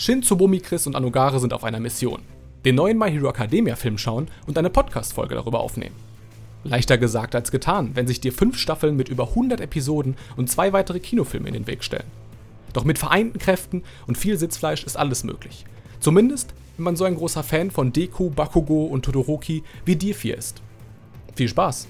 Shin, Tsubomi, Chris und Anogare sind auf einer Mission. Den neuen My Hero Academia Film schauen und eine Podcast-Folge darüber aufnehmen. Leichter gesagt als getan, wenn sich dir fünf Staffeln mit über 100 Episoden und zwei weitere Kinofilme in den Weg stellen. Doch mit vereinten Kräften und viel Sitzfleisch ist alles möglich. Zumindest, wenn man so ein großer Fan von Deku, Bakugo und Todoroki wie dir vier ist. Viel Spaß!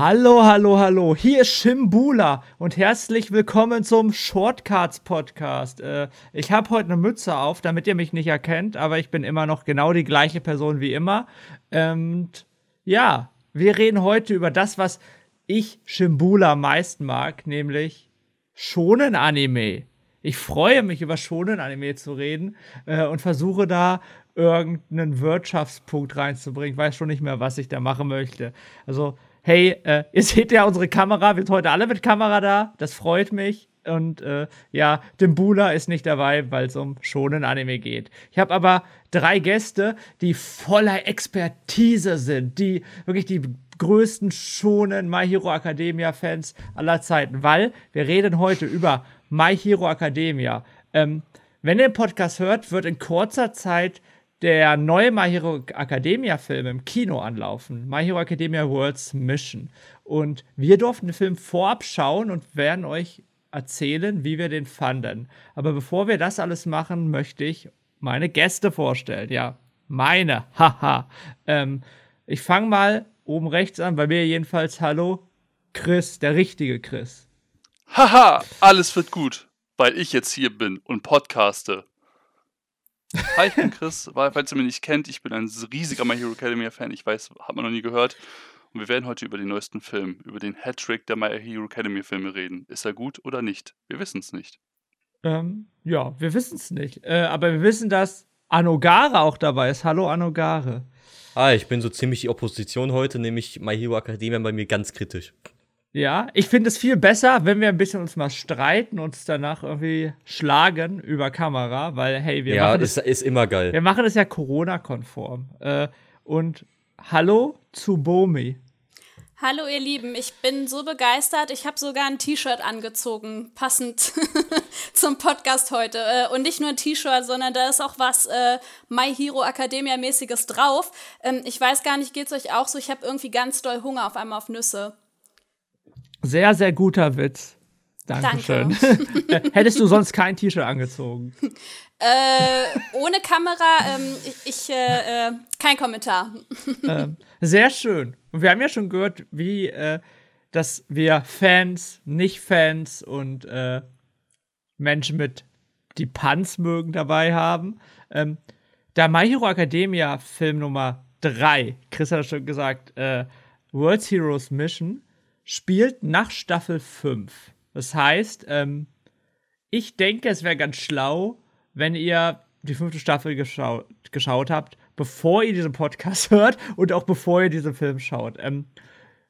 Hallo, hallo, hallo. Hier ist Shimbula und herzlich willkommen zum Shortcuts Podcast. Äh, ich habe heute eine Mütze auf, damit ihr mich nicht erkennt, aber ich bin immer noch genau die gleiche Person wie immer. Und ja, wir reden heute über das, was ich Shimbula am meisten mag, nämlich schonen Anime. Ich freue mich über schonen Anime zu reden äh, und versuche da irgendeinen Wirtschaftspunkt reinzubringen. Ich weiß schon nicht mehr, was ich da machen möchte. Also hey, äh, ihr seht ja unsere Kamera, wir sind heute alle mit Kamera da, das freut mich. Und äh, ja, Dimbula ist nicht dabei, weil es um schonen Anime geht. Ich habe aber drei Gäste, die voller Expertise sind, die wirklich die größten schonen My Hero Academia Fans aller Zeiten, weil wir reden heute über My Hero Academia. Ähm, wenn ihr den Podcast hört, wird in kurzer Zeit der neue My Hero Academia Film im Kino anlaufen. My Hero Academia World's Mission. Und wir durften den Film vorab schauen und werden euch erzählen, wie wir den fanden. Aber bevor wir das alles machen, möchte ich meine Gäste vorstellen. Ja, meine. Haha. ähm, ich fange mal oben rechts an, bei mir jedenfalls. Hallo, Chris, der richtige Chris. Haha, alles wird gut, weil ich jetzt hier bin und podcaste. Hi, ich bin Chris. Falls ihr mich nicht kennt, ich bin ein riesiger My Hero Academia Fan. Ich weiß, hat man noch nie gehört. Und wir werden heute über den neuesten Film, über den Hattrick der My Hero Academia Filme reden. Ist er gut oder nicht? Wir wissen es nicht. Ähm, ja, wir wissen es nicht. Äh, aber wir wissen, dass Anogare auch dabei ist. Hallo Anogare. Ah, ich bin so ziemlich die Opposition heute, nämlich My Hero Academia bei mir ganz kritisch. Ja, ich finde es viel besser, wenn wir ein bisschen uns mal streiten und uns danach irgendwie schlagen über Kamera, weil hey, wir ja, machen ist, ist immer geil. Wir machen es ja Corona-konform. Äh, und hallo zu Bomi. Hallo ihr Lieben, ich bin so begeistert. Ich habe sogar ein T-Shirt angezogen, passend zum Podcast heute. Äh, und nicht nur ein T-Shirt, sondern da ist auch was äh, My Hero Academia mäßiges drauf. Ähm, ich weiß gar nicht, geht's euch auch so? Ich habe irgendwie ganz doll Hunger auf einmal auf Nüsse. Sehr, sehr guter Witz. Dankeschön. Danke. Hättest du sonst kein T-Shirt angezogen? Äh, ohne Kamera, ähm, ich, äh, äh, kein Kommentar. Ähm, sehr schön. Und wir haben ja schon gehört, wie, äh, dass wir Fans, Nicht-Fans und äh, Menschen mit die Punts mögen dabei haben. Ähm, der My Hero Academia Film Nummer 3, Chris hat schon gesagt, äh, World's Heroes Mission, spielt nach Staffel 5. Das heißt, ähm, ich denke, es wäre ganz schlau, wenn ihr die fünfte Staffel geschau geschaut habt, bevor ihr diesen Podcast hört und auch bevor ihr diesen Film schaut. Ähm,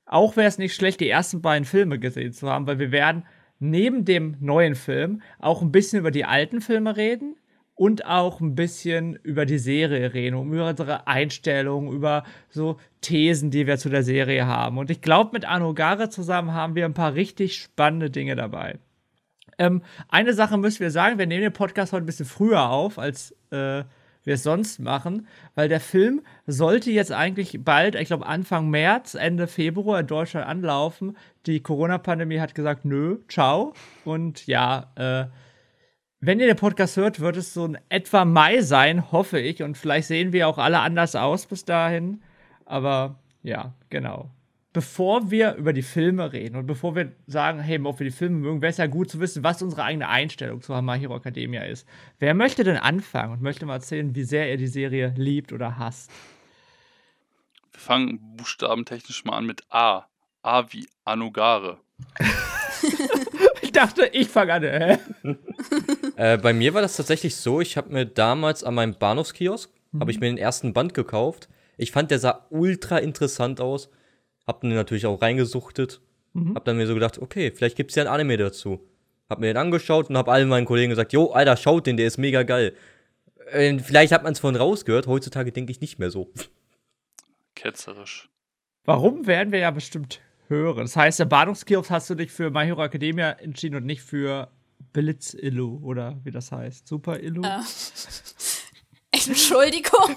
auch wäre es nicht schlecht, die ersten beiden Filme gesehen zu haben, weil wir werden neben dem neuen Film auch ein bisschen über die alten Filme reden und auch ein bisschen über die Serie reden, um unsere Einstellungen, über so Thesen, die wir zu der Serie haben. Und ich glaube, mit Anogare zusammen haben wir ein paar richtig spannende Dinge dabei. Ähm, eine Sache müssen wir sagen, wir nehmen den Podcast heute ein bisschen früher auf, als äh, wir es sonst machen, weil der Film sollte jetzt eigentlich bald, ich glaube Anfang März, Ende Februar in Deutschland anlaufen. Die Corona-Pandemie hat gesagt, nö, ciao. Und ja, äh, wenn ihr den Podcast hört, wird es so in etwa Mai sein, hoffe ich. Und vielleicht sehen wir auch alle anders aus bis dahin. Aber ja, genau. Bevor wir über die Filme reden und bevor wir sagen, hey, ob wir die Filme mögen, wäre es ja gut zu wissen, was unsere eigene Einstellung zu My Hero Academia ist. Wer möchte denn anfangen und möchte mal erzählen, wie sehr er die Serie liebt oder hasst? Wir fangen buchstabentechnisch mal an mit A. A wie Anugare. ich dachte, ich fange an. Hä? äh, bei mir war das tatsächlich so, ich habe mir damals an meinem Bahnhofskiosk, mhm. habe ich mir den ersten Band gekauft. Ich fand, der sah ultra interessant aus. Hab den natürlich auch reingesuchtet. Mhm. Hab dann mir so gedacht, okay, vielleicht gibt's ja ein Anime dazu. Hab mir den angeschaut und hab allen meinen Kollegen gesagt, jo, Alter, schaut den, der ist mega geil. Äh, vielleicht hat man es von rausgehört, heutzutage denke ich nicht mehr so. Ketzerisch. warum werden wir ja bestimmt hören. Das heißt, der Bahnungskiosk hast du dich für My Hero Academia entschieden und nicht für Blitz-Illu oder wie das heißt. Super Illu? Äh. Entschuldigung.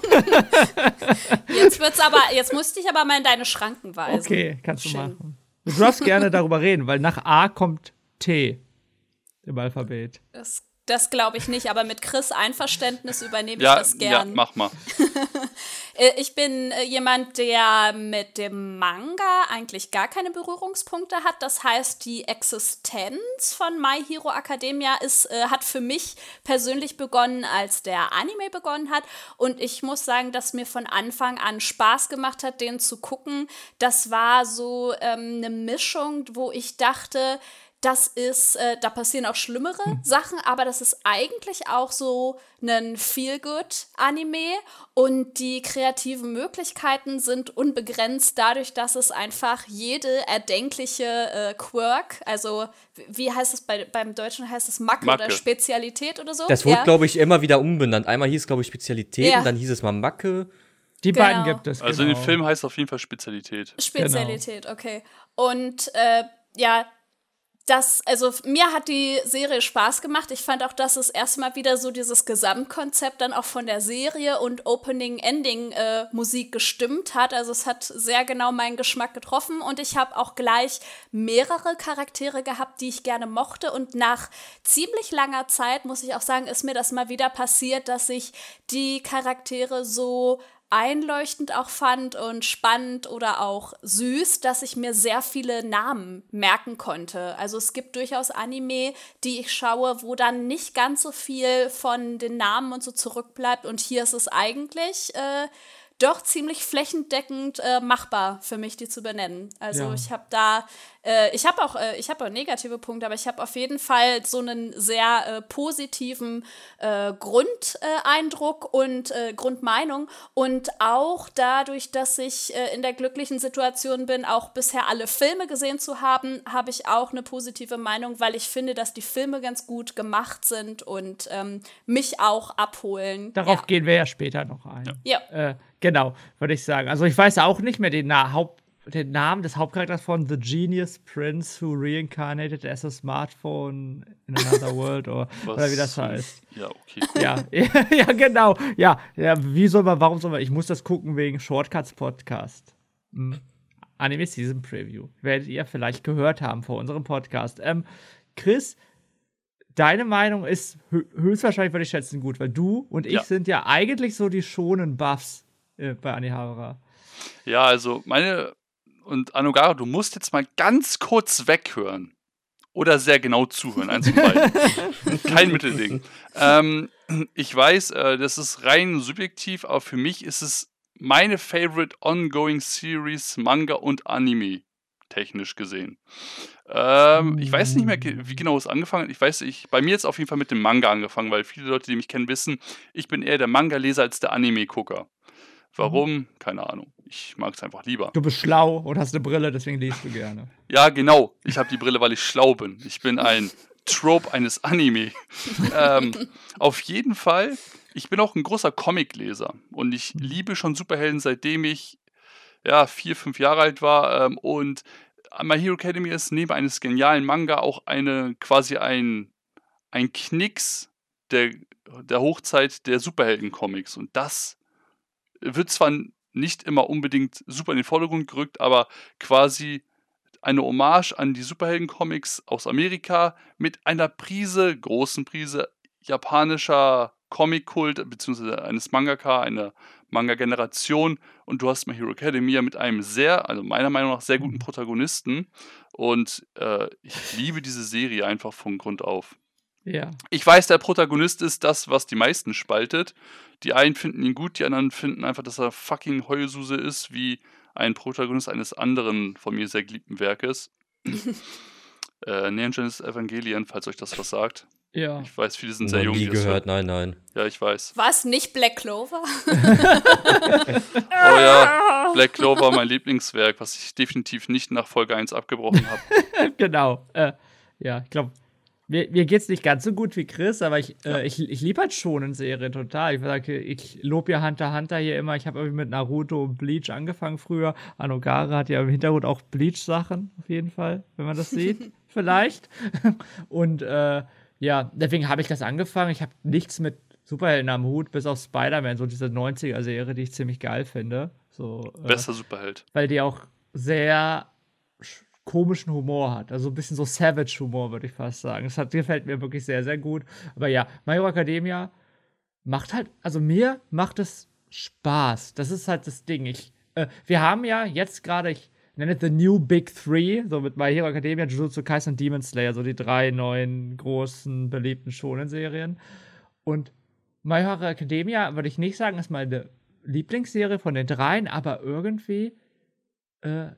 jetzt wird's aber, jetzt musste ich aber mal in deine Schranken weisen. Okay, kannst du Schön. machen. Du darfst gerne darüber reden, weil nach A kommt T im Alphabet. Das, das glaube ich nicht, aber mit Chris Einverständnis übernehme Ja, ich das ja, gern. mach mal. Äh, Ich bin äh, jemand, der mit dem Manga eigentlich gar keine Berührungspunkte hat. Das heißt, die Existenz von My Hero Academia ist, äh, hat für mich persönlich begonnen, als der Anime begonnen hat. Und ich muss sagen, dass mir von Anfang an Spaß gemacht hat, den zu gucken. Das war so ähm, eine Mischung, wo ich dachte, das ist, äh, da passieren auch schlimmere Sachen, aber das ist eigentlich auch so ein Feel-Good-Anime und die kreativen Möglichkeiten sind unbegrenzt dadurch, dass es einfach jede erdenkliche äh, Quirk, also wie heißt es bei, beim Deutschen heißt es Macke, Macke. oder Spezialität oder so? Das wurde, ja. glaube ich, immer wieder umbenannt. Einmal hieß es, glaube ich, Spezialität Ja. und dann hieß es mal Macke. Die Genau. beiden gibt es. Also genau. in dem Film heißt es auf jeden Fall Spezialität. Spezialität, okay. Und äh, ja, das, also mir hat die Serie Spaß gemacht. Ich fand auch, dass es erstmal wieder so dieses Gesamtkonzept dann auch von der Serie und Opening-Ending-Musik gestimmt hat. Also es hat sehr genau meinen Geschmack getroffen und ich habe auch gleich mehrere Charaktere gehabt, die ich gerne mochte. Und nach ziemlich langer Zeit, muss ich auch sagen, ist mir das mal wieder passiert, dass ich die Charaktere so einleuchtend auch fand und spannend oder auch süß, dass ich mir sehr viele Namen merken konnte. Also es gibt durchaus Anime, die ich schaue, wo dann nicht ganz so viel von den Namen und so zurückbleibt. Und hier ist es eigentlich äh, doch ziemlich flächendeckend äh, machbar für mich, die zu benennen. Also Ja. ich habe da, äh, ich habe auch, äh, ich habe auch negative Punkte, aber ich habe auf jeden Fall so einen sehr äh, positiven äh, Grundeindruck und äh, Grundmeinung und auch dadurch, dass ich in der glücklichen Situation bin, auch bisher alle Filme gesehen zu haben, habe ich auch eine positive Meinung, weil ich finde, dass die Filme ganz gut gemacht sind und ähm, mich auch abholen. Darauf ja. gehen wir ja später noch ein. Ja. Genau, würde ich sagen. Also ich weiß auch nicht mehr den, Na Haupt den Namen des Hauptcharakters von The Genius Prince Who Reincarnated as a Smartphone in Another World oder, oder wie das heißt. Ja, okay, cool. Ja, ja, genau. Ja, ja, wie soll man, warum soll man, ich muss das gucken wegen Shortcuts Podcast. Hm. Anime Season Preview. Werdet ihr vielleicht gehört haben vor unserem Podcast. Ähm, Chris, deine Meinung ist hö höchstwahrscheinlich, würde ich schätzen, gut, weil du und ich Ja. sind ja eigentlich so die schonen Buffs äh, bei Anihara. Ja, also meine und Anogara, du musst jetzt mal ganz kurz weghören. Oder sehr genau zuhören, eins von beiden. Kein Mittelding. Ähm, ich weiß, äh, das ist rein subjektiv, aber für mich ist es meine favorite ongoing Series, Manga und Anime, technisch gesehen. Ähm, ich weiß nicht mehr, ge- wie genau es angefangen hat. Ich weiß, ich, bei mir jetzt auf jeden Fall mit dem Manga angefangen, weil viele Leute, die mich kennen, wissen, ich bin eher der Manga-Leser als der Anime-Gucker. Warum? Keine Ahnung. Ich mag es einfach lieber. Du bist schlau und hast eine Brille, deswegen liest du gerne. Ja, genau. Ich habe die Brille, weil ich schlau bin. Ich bin ein Trope eines Anime. ähm, auf jeden Fall, ich bin auch ein großer Comicleser und ich liebe schon Superhelden, seitdem ich ja, vier, fünf Jahre alt war. Ähm, und My Hero Academy ist neben eines genialen Manga auch eine quasi ein, ein Knicks der, der Hochzeit der Superhelden-Comics. Und das wird zwar nicht immer unbedingt super in den Vordergrund gerückt, aber quasi eine Hommage an die Superhelden-Comics aus Amerika mit einer Prise, großen Prise japanischer Comic-Kult, beziehungsweise eines Mangaka, einer Manga-Generation. Und du hast My Hero Academia mit einem sehr, also meiner Meinung nach, sehr guten Protagonisten. Und äh, ich liebe diese Serie einfach von Grund auf. Ja. Ich weiß, der Protagonist ist das, was die meisten spaltet. Die einen finden ihn gut, die anderen finden einfach, dass er fucking Heulsuse ist, wie ein Protagonist eines anderen von mir sehr geliebten Werkes. äh, Neon Genesis Evangelion, falls euch das was sagt. Ja. Ich weiß, viele sind sehr Noch jung. nie gehört, nein, nein. Ja, ich weiß. Was, nicht Black Clover? Oh ja, Black Clover, mein Lieblingswerk, was ich definitiv nicht nach Folge 1 abgebrochen habe. genau. Äh, ja, ich glaube, mir, mir geht's nicht ganz so gut wie Chris, aber ich, äh, ich, ich liebe halt schon in Serien total. Ich sage, ich lobe ja Hunter Hunter hier immer. Ich habe irgendwie mit Naruto und Bleach angefangen früher. Anogare hat ja im Hintergrund auch Bleach-Sachen, auf jeden Fall, wenn man das sieht. Vielleicht. Und äh, ja, deswegen habe ich das angefangen. Ich habe nichts mit Superhelden am Hut, bis auf Spider-Man, so diese 90er-Serie, die ich ziemlich geil finde. So, äh, Bester Superheld. weil die auch sehr komischen Humor hat. Also ein bisschen so Savage-Humor, würde ich fast sagen. Das hat, gefällt mir wirklich sehr, sehr gut. Aber ja, My Academia macht halt, also mir macht es Spaß. Das ist halt das Ding. Ich, äh, wir haben ja jetzt gerade, ich nenne es The New Big Three, so mit My Hero Academia, Jujutsu Kaisen und Demon Slayer, so die drei neuen großen, beliebten Shonen-Serien. Und My Hero Academia, würde ich nicht sagen, ist meine Lieblingsserie von den dreien, aber irgendwie äh,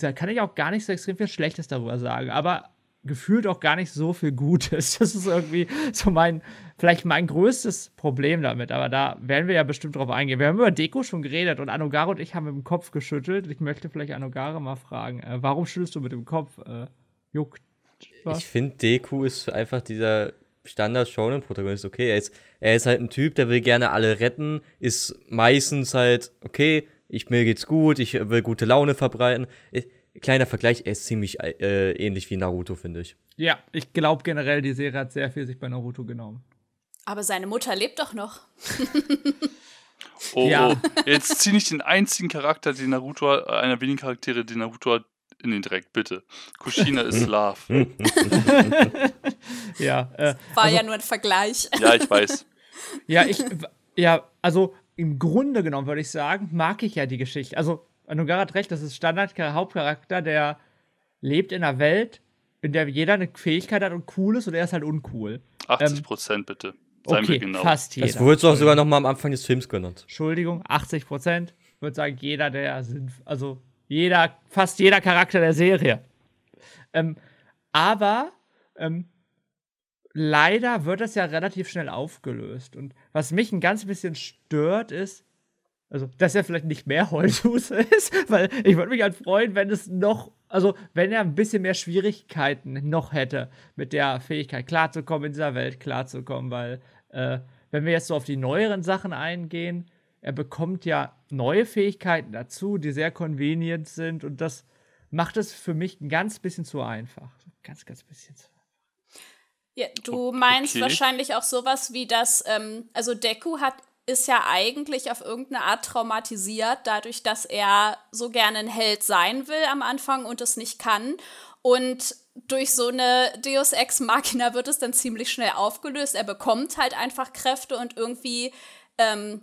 da kann ich auch gar nicht so extrem viel Schlechtes darüber sagen, aber gefühlt auch gar nicht so viel Gutes. Das ist irgendwie so mein, vielleicht mein größtes Problem damit, aber da werden wir ja bestimmt drauf eingehen. Wir haben über Deko schon geredet und Anogare und ich haben mit dem Kopf geschüttelt. Ich möchte vielleicht Anogare mal fragen, äh, warum schüttelst du mit dem Kopf? Äh, juckt was? Ich finde, Deku ist einfach dieser Standard-Shonen-Protagonist. Okay, er ist, er ist halt ein Typ, der will gerne alle retten, ist meistens halt, okay, ich, mir geht's gut, ich will gute Laune verbreiten. Ich, kleiner Vergleich, er ist ziemlich äh, ähnlich wie Naruto, finde ich. Ja, ich glaube generell, die Serie hat sehr viel sich bei Naruto genommen. Aber seine Mutter lebt doch noch. Oh, Ja. oh. Jetzt zieh nicht den einzigen Charakter, den Naruto hat, äh, einer wenigen Charaktere, den Naruto hat, in den Dreck, bitte. Kushina ist Love. Ja, äh, War ja nur ein Vergleich. Ja, ich weiß. Ja, ich, ja, also im Grunde genommen würde ich sagen, mag ich ja die Geschichte. Also, Anugara hat recht, das ist Standard-Hauptcharakter, der lebt in einer Welt, in der jeder eine Fähigkeit hat und cool ist und er ist halt uncool. 80 Prozent bitte. Seien Okay, wir genau. fast jeder. Das wurde doch sogar noch mal am Anfang des Films genannt. Entschuldigung, 80 Prozent. Ich würde sagen, jeder der sind, also jeder, fast jeder Charakter der Serie. Ähm, aber ähm, leider wird das ja relativ schnell aufgelöst. Und was mich ein ganz bisschen stört, ist, also, dass er vielleicht nicht mehr Heulsuse ist, weil ich würde mich halt freuen, wenn es noch, also, wenn er ein bisschen mehr Schwierigkeiten noch hätte, mit der Fähigkeit klarzukommen, in dieser Welt klarzukommen, weil, äh, wenn wir jetzt so auf die neueren Sachen eingehen, er bekommt ja neue Fähigkeiten dazu, die sehr convenient sind und das macht es für mich ein ganz bisschen zu einfach. Ganz, ganz bisschen zu Ja, du meinst Okay. wahrscheinlich auch sowas wie das, ähm, also Deku hat ist ja eigentlich auf irgendeine Art traumatisiert, dadurch, dass er so gerne ein Held sein will am Anfang und es nicht kann. Und durch so eine Deus Ex Machina wird es dann ziemlich schnell aufgelöst. Er bekommt halt einfach Kräfte und irgendwie ähm,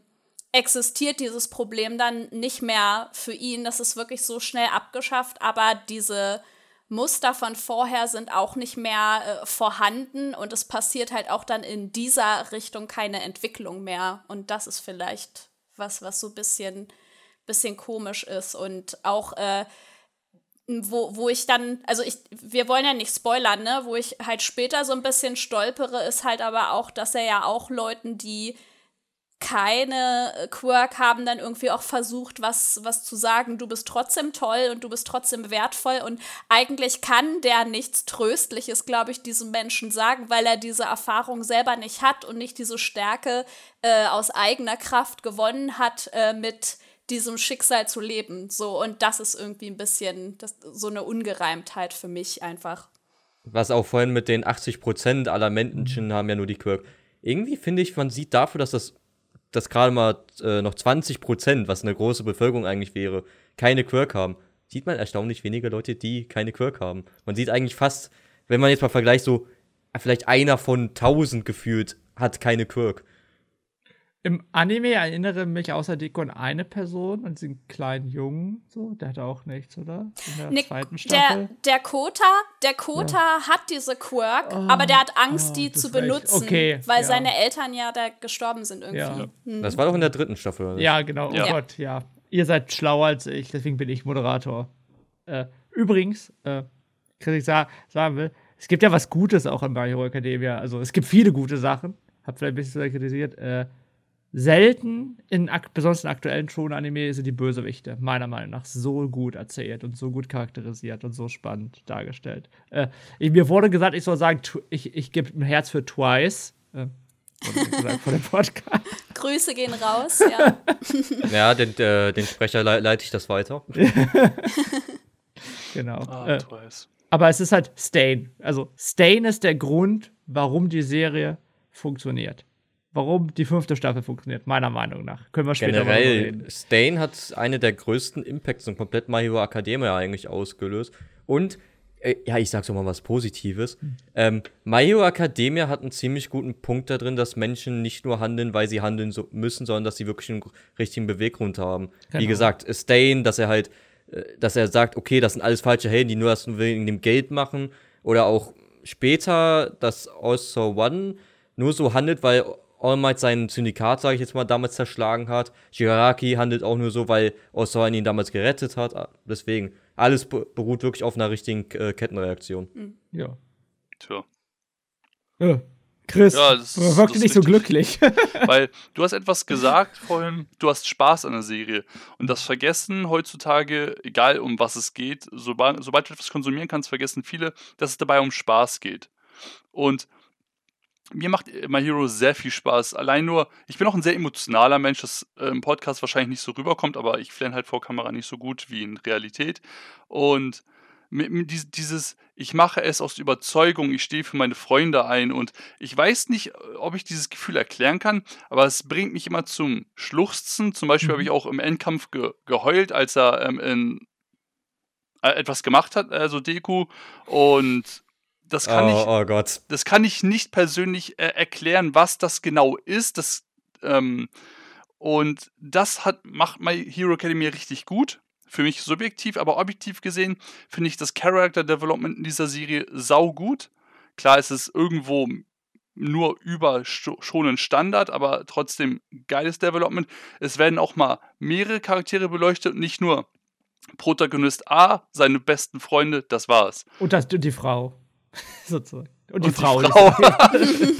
existiert dieses Problem dann nicht mehr für ihn. Das ist wirklich so schnell abgeschafft, aber diese Muster von vorher sind auch nicht mehr äh, vorhanden und es passiert halt auch dann in dieser Richtung keine Entwicklung mehr. Und das ist vielleicht was, was so ein bisschen, bisschen komisch ist. Und auch, äh, wo, wo ich dann, also ich, wir wollen ja nicht spoilern, ne? Wo ich halt später so ein bisschen stolpere, ist halt aber auch, dass er ja auch Leuten, die keine Quirk haben dann irgendwie auch versucht, was, was zu sagen, du bist trotzdem toll und du bist trotzdem wertvoll und eigentlich kann der nichts Tröstliches, glaube ich, diesem Menschen sagen, weil er diese Erfahrung selber nicht hat und nicht diese Stärke äh, aus eigener Kraft gewonnen hat, äh, mit diesem Schicksal zu leben. So, und das ist irgendwie ein bisschen das, so eine Ungereimtheit für mich einfach. Was auch vorhin mit den 80% aller Menschen haben ja nur die Quirk. Irgendwie finde ich, man sieht dafür, dass das dass gerade mal äh, noch 20%, was eine große Bevölkerung eigentlich wäre, keine Quirk haben, sieht man erstaunlich wenige Leute, die keine Quirk haben. Man sieht eigentlich fast, wenn man jetzt mal vergleicht, so vielleicht einer von 1000 gefühlt hat keine Quirk. Im Anime erinnere mich außer Deko an eine Person, an diesen kleinen Jungen, so, der hatte auch nichts, oder? In der Nick, zweiten der, Staffel. der Kota, der Kota hat diese Quirk, aber der hat Angst, oh, die zu benutzen, okay, weil ja. seine Eltern ja da gestorben sind irgendwie. Ja. Hm. Das war doch in der dritten Staffel. oder? Ja, genau. Oh Ja. Gott, ja. Ihr seid schlauer als ich, deswegen bin ich Moderator. Äh, übrigens, äh, was ich sa sagen will, es gibt ja was Gutes auch in My Hero Academia. Also es gibt viele gute Sachen. Hab vielleicht ein bisschen kritisiert. Äh, selten, in besonders in aktuellen Shonen-Anime, sind die Bösewichte, meiner Meinung nach, so gut erzählt und so gut charakterisiert und so spannend dargestellt. Äh, ich, mir wurde gesagt, ich soll sagen, ich, ich gebe ein Herz für Twice. Äh, gesagt von dem Podcast. Grüße gehen raus, ja. Ja, den, äh, den Sprecher le leite ich das weiter. genau. Ah, äh, Twice. aber es ist halt Stain. Also, Stain ist der Grund, warum die Serie funktioniert. Warum die fünfte Staffel funktioniert, meiner Meinung nach. Können wir später Generell, reden. Stain hat eine der größten Impacts in komplett My Hero Academia eigentlich ausgelöst. Und, äh, ja, ich sag's doch mal was Positives. Ähm, My Hero Academia hat einen ziemlich guten Punkt da drin, dass Menschen nicht nur handeln, weil sie handeln so müssen, sondern dass sie wirklich einen richtigen Beweggrund haben. Wie Genau. gesagt, Stain, dass er halt, äh, dass er sagt, okay, das sind alles falsche Helden, die nur das nur wegen dem Geld machen. Oder auch später, dass Also One nur so handelt, weil All Might sein Syndikat, sage ich jetzt mal, damals zerschlagen hat. Shigaraki handelt auch nur so, weil One ihn damals gerettet hat. Ah, Deswegen, alles be- beruht wirklich auf einer richtigen äh, Kettenreaktion. Ja. Tja. Äh, Chris, Ja, das- man wirkte nicht so glücklich. Weil du hast etwas gesagt vorhin, du hast Spaß an der Serie. Und das vergessen heutzutage, egal um was es geht, sobald, sobald du etwas konsumieren kannst, vergessen viele, dass es dabei um Spaß geht. Und mir macht My Hero sehr viel Spaß. Allein nur, ich bin auch ein sehr emotionaler Mensch, das äh, im Podcast wahrscheinlich nicht so rüberkommt, aber ich flenne halt vor Kamera nicht so gut wie in Realität. Und dieses, ich mache es aus Überzeugung, ich stehe für meine Freunde ein und ich weiß nicht, ob ich dieses Gefühl erklären kann, aber es bringt mich immer zum Schluchzen. Zum Beispiel habe ich auch im Endkampf ge geheult, als er ähm, in, äh, etwas gemacht hat, also Deku. Und das kann ich oh, oh Gott. das kann ich nicht persönlich äh, erklären, was das genau ist. Das, ähm, und das hat, macht My Hero Academia richtig gut. Für mich subjektiv, aber objektiv gesehen finde ich das Character Development in dieser Serie sau gut. Klar ist es irgendwo nur über schon ein Standard, aber trotzdem geiles Development. Es werden auch mal mehrere Charaktere beleuchtet und nicht nur Protagonist A, seine besten Freunde, das war's. und das, die Frau. Sozusagen. Und die Und die Frau. Frau.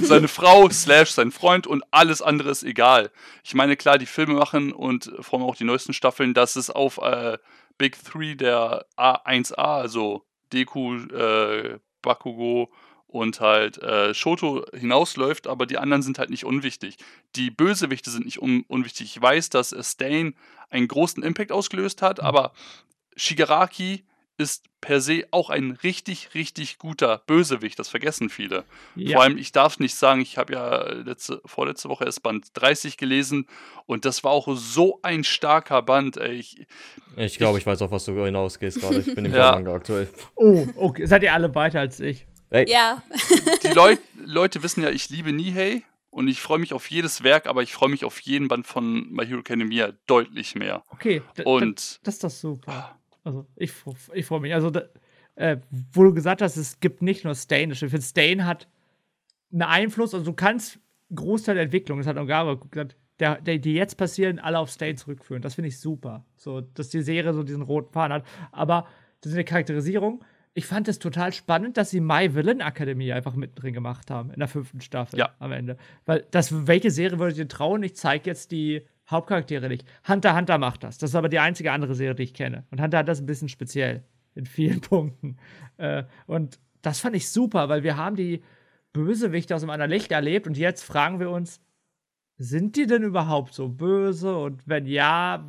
seine Frau slash sein Freund und alles andere ist egal. Ich meine, klar, die Filme machen und vor allem auch die neuesten Staffeln, dass es auf äh, Big Three der A1A, also Deku, äh, Bakugo und halt äh, Shoto hinausläuft, aber die anderen sind halt nicht unwichtig. Die Bösewichte sind nicht un unwichtig. Ich weiß, dass Stain einen großen Impact ausgelöst hat, aber Shigaraki ist per se auch ein richtig, richtig guter Bösewicht. Das vergessen viele. Ja. Vor allem, ich darf nicht sagen, ich habe ja letzte, vorletzte Woche erst Band 30 gelesen und das war auch so ein starker Band. Ey. Ich, Ich glaube, ich weiß auch, was du hinausgehst gerade. Ich bin im Ja. Manga aktuell. Oh, okay. Seid ihr alle weiter als ich? Hey, Ja, die Leut, Leute wissen ja, ich liebe Nihei und ich freue mich auf jedes Werk, aber ich freue mich auf jeden Band von My Hero Academia deutlich mehr. Okay. Und Das ist doch super. Also, ich, ich freue mich. Also, da, äh, wo du gesagt hast, es gibt nicht nur Stain. Ich finde, Stain hat einen Einfluss. Also, du kannst Großteil der Entwicklung, das hat Ogara gesagt, der, der, die jetzt passieren, alle auf Stain zurückführen. Das finde ich super. So, dass die Serie so diesen roten Faden hat. Aber das ist eine Charakterisierung. Ich fand es total spannend, dass sie My Villain Academy einfach mittendrin gemacht haben, in der fünften Staffel Ja. am Ende. Weil das, welche Serie würdet ihr trauen? Ich zeige jetzt die Hauptcharaktere nicht. Hunter Hunter macht das. Das ist aber die einzige andere Serie, die ich kenne. Und Hunter hat das ein bisschen speziell. In vielen Punkten. Äh, und das fand ich super, weil wir haben die Bösewichte aus einem anderen Licht erlebt und jetzt fragen wir uns, sind die denn überhaupt so böse? Und wenn ja,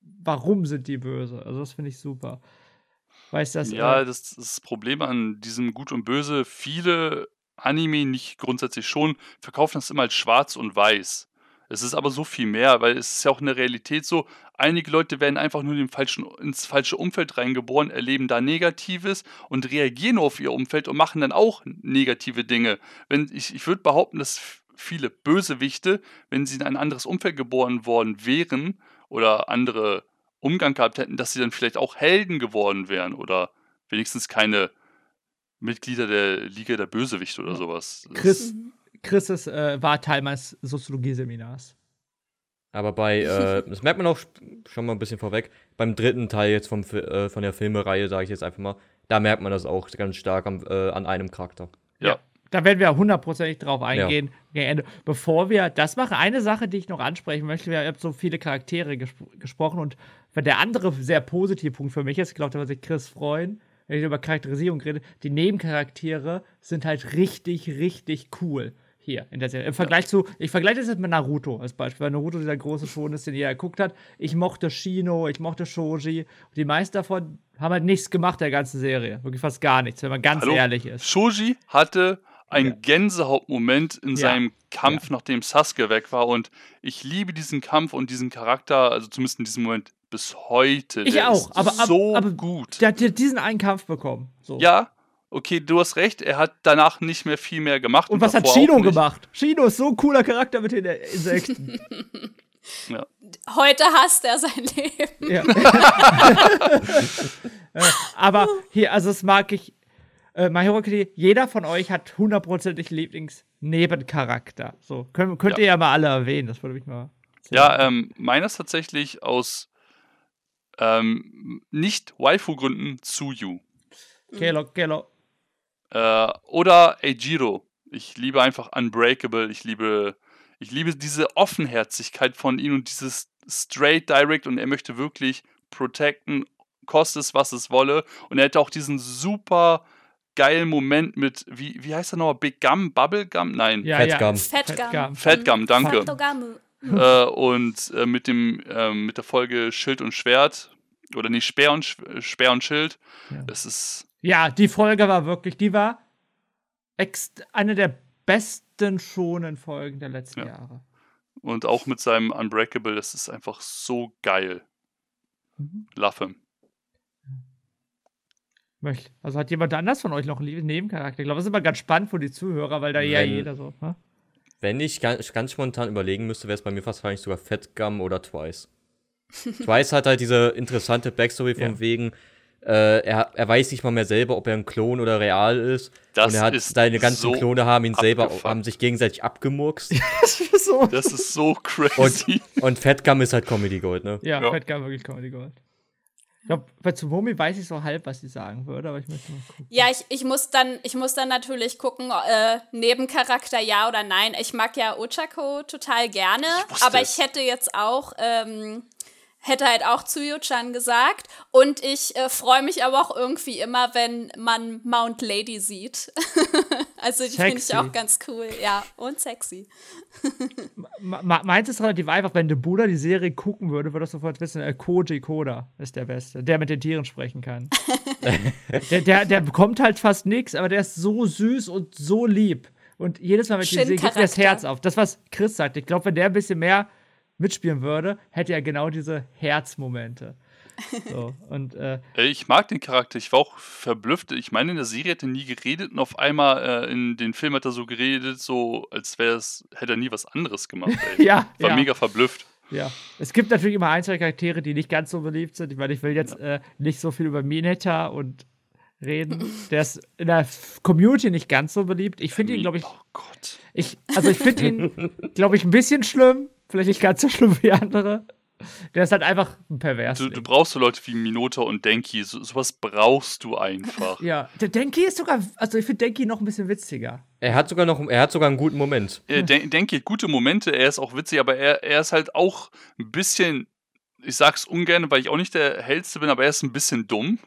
warum sind die böse? Also das finde ich super. Weißt du das? ja, äh, das ist das Problem an diesem Gut und Böse. Viele Anime, nicht grundsätzlich schon, verkaufen das immer als schwarz und weiß. Es ist aber so viel mehr, weil es ist ja auch in der Realität so, einige Leute werden einfach nur in den falschen, ins falsche Umfeld reingeboren, erleben da Negatives und reagieren auf ihr Umfeld und machen dann auch negative Dinge. Wenn, ich ich würde behaupten, dass viele Bösewichte, wenn sie in ein anderes Umfeld geboren worden wären oder andere Umgang gehabt hätten, dass sie dann vielleicht auch Helden geworden wären oder wenigstens keine Mitglieder der Liga der Bösewichte oder sowas. Das- Chris, Chris ist, äh, war Teil meines Soziologie-Seminars. Aber bei, äh, das merkt man auch sch- schon mal ein bisschen vorweg, beim dritten Teil jetzt vom, äh, von der Filmereihe, sage ich jetzt einfach mal, da merkt man das auch ganz stark am, äh, an einem Charakter. Ja. da werden wir hundertprozentig drauf eingehen. Ende. Bevor wir das machen, eine Sache, die ich noch ansprechen möchte, wir haben so viele Charaktere gespro gesprochen und der andere sehr positive Punkt für mich ist, ich glaube, da wird sich Chris freuen, wenn ich über Charakterisierung rede, die Nebencharaktere sind halt richtig, richtig cool hier in der Serie. Im Vergleich zu, ich vergleiche das jetzt mit Naruto als Beispiel, weil Naruto dieser große Schon ist, den jeder geguckt hat. Ich mochte Shino, ich mochte Shoji. Und die meisten davon haben halt nichts gemacht der ganzen Serie. Wirklich fast gar nichts, wenn man ganz Hallo? ehrlich ist. Shoji hatte einen Ja. Gänsehautmoment in Ja. seinem Kampf, nachdem Sasuke weg war. Und ich liebe diesen Kampf und diesen Charakter, also zumindest in diesem Moment bis heute. Ich Der auch, ist aber- aber- so aber- gut. Der hat ja diesen einen Kampf bekommen. So. Ja, okay, du hast recht. Er hat danach nicht mehr viel mehr gemacht. Und was hat Shino nicht. gemacht? Shino ist so ein cooler Charakter mit den Insekten. Heute hasst er sein Leben. ja. Äh, Aber hier, also das mag ich. Äh, My Hero Academia, jeder von euch hat hundertprozentig Lieblingsnebencharakter. So, könnt, könnt Ja. ihr ja mal alle erwähnen, das würde mich mal. Ja, ähm, meiner ist tatsächlich aus ähm, nicht Waifu-Gründen Tsuyu. Kelo, Kelo. Äh, oder Eijiro. Ich liebe einfach Unbreakable. Ich liebe, ich liebe diese Offenherzigkeit von ihm und dieses straight direct und er möchte wirklich protecten, koste es, was es wolle. Und er hätte auch diesen super geilen Moment mit, wie, wie heißt er nochmal? Big Gum? Bubble Gum? Nein. Ja, Fettgum. ja. Fettgum. Fatgum, danke. Äh, und äh, mit dem ähm, mit der Folge Schild und Schwert oder nicht Speer und Sch Speer und Schild. Ja. Das ist Ja, die Folge war wirklich, die war eine der besten schonen Folgen der letzten Ja. Jahre. und auch mit seinem Unbreakable, das ist einfach so geil. Mhm. Love him. Möcht- Also hat jemand anders von euch noch einen lieben Nebencharakter? Ich glaube, das ist immer ganz spannend für die Zuhörer, weil da ja Wenn- jeder so. Ne? Wenn ich ganz, ganz spontan überlegen müsste, wäre es bei mir fast wahrscheinlich sogar Fatgum oder Twice. Twice hat halt diese interessante Backstory von Ja. wegen, äh, er, er weiß nicht mal mehr selber, ob er ein Klon oder real ist. Das und er hat ist seine ganzen so Klone haben ihn selber, abgefuckt. haben sich gegenseitig abgemurkst. so. Das ist so crazy. und Fatgum ist halt Comedy Gold, ne? Ja, Ja. Fett wirklich Comedy Gold. Ich glaube, bei Tsubomi weiß ich so halb, was sie sagen würde, aber ich möchte mal gucken. Ja, ich, ich, muss dann, ich muss dann natürlich gucken, äh, Nebencharakter ja oder nein. Ich mag ja Ochako total gerne, wusste aber ich hätte jetzt auch, ähm, hätte halt auch Tsuyo-chan gesagt. Und ich äh, freue mich aber auch irgendwie immer, wenn man Mount Lady sieht. also die finde ich auch ganz cool. Ja, und sexy. Ma- ma- Meins ist relativ einfach, wenn der Bruder die Serie gucken würde, würde er sofort wissen, äh, Koji Koda ist der Beste, der mit den Tieren sprechen kann. der, der, der bekommt halt fast nichts, aber der ist so süß und so lieb. Und jedes Mal, wenn ich ihn sehe, geht mir das. Herz auf. Das, was Chris sagt, ich glaube, wenn der ein bisschen mehr mitspielen würde, hätte er genau diese Herzmomente. So, und äh, Ich mag den Charakter. Ich war auch verblüfft. Ich meine, in der Serie hat er nie geredet und auf einmal äh, in den Film hat er so geredet, so als wäre es, hätte er nie was anderes gemacht. Ja, War ja. mega verblüfft. Ja, es gibt natürlich immer ein, zwei Charaktere, die nicht ganz so beliebt sind. Ich meine, ich will jetzt äh, nicht so viel über Mineta und reden. Der ist in der Community nicht ganz so beliebt. Ich finde ihn, glaube ich, Oh Gott. ich, also ich finde ihn, glaube ich, ein bisschen schlimm. Vielleicht nicht ganz so schlimm wie andere. Der ist halt einfach ein pervers. Du, du brauchst so Leute wie Minota und Denki. So, sowas brauchst du einfach. ja, der Denki ist sogar, also ich finde Denki noch ein bisschen witziger. Er hat sogar noch, er hat sogar einen guten Moment. Äh, Den, Denki hat gute Momente, er ist auch witzig, aber er, er ist halt auch ein bisschen, ich sag's ungern, weil ich auch nicht der Hellste bin, aber er ist ein bisschen dumm.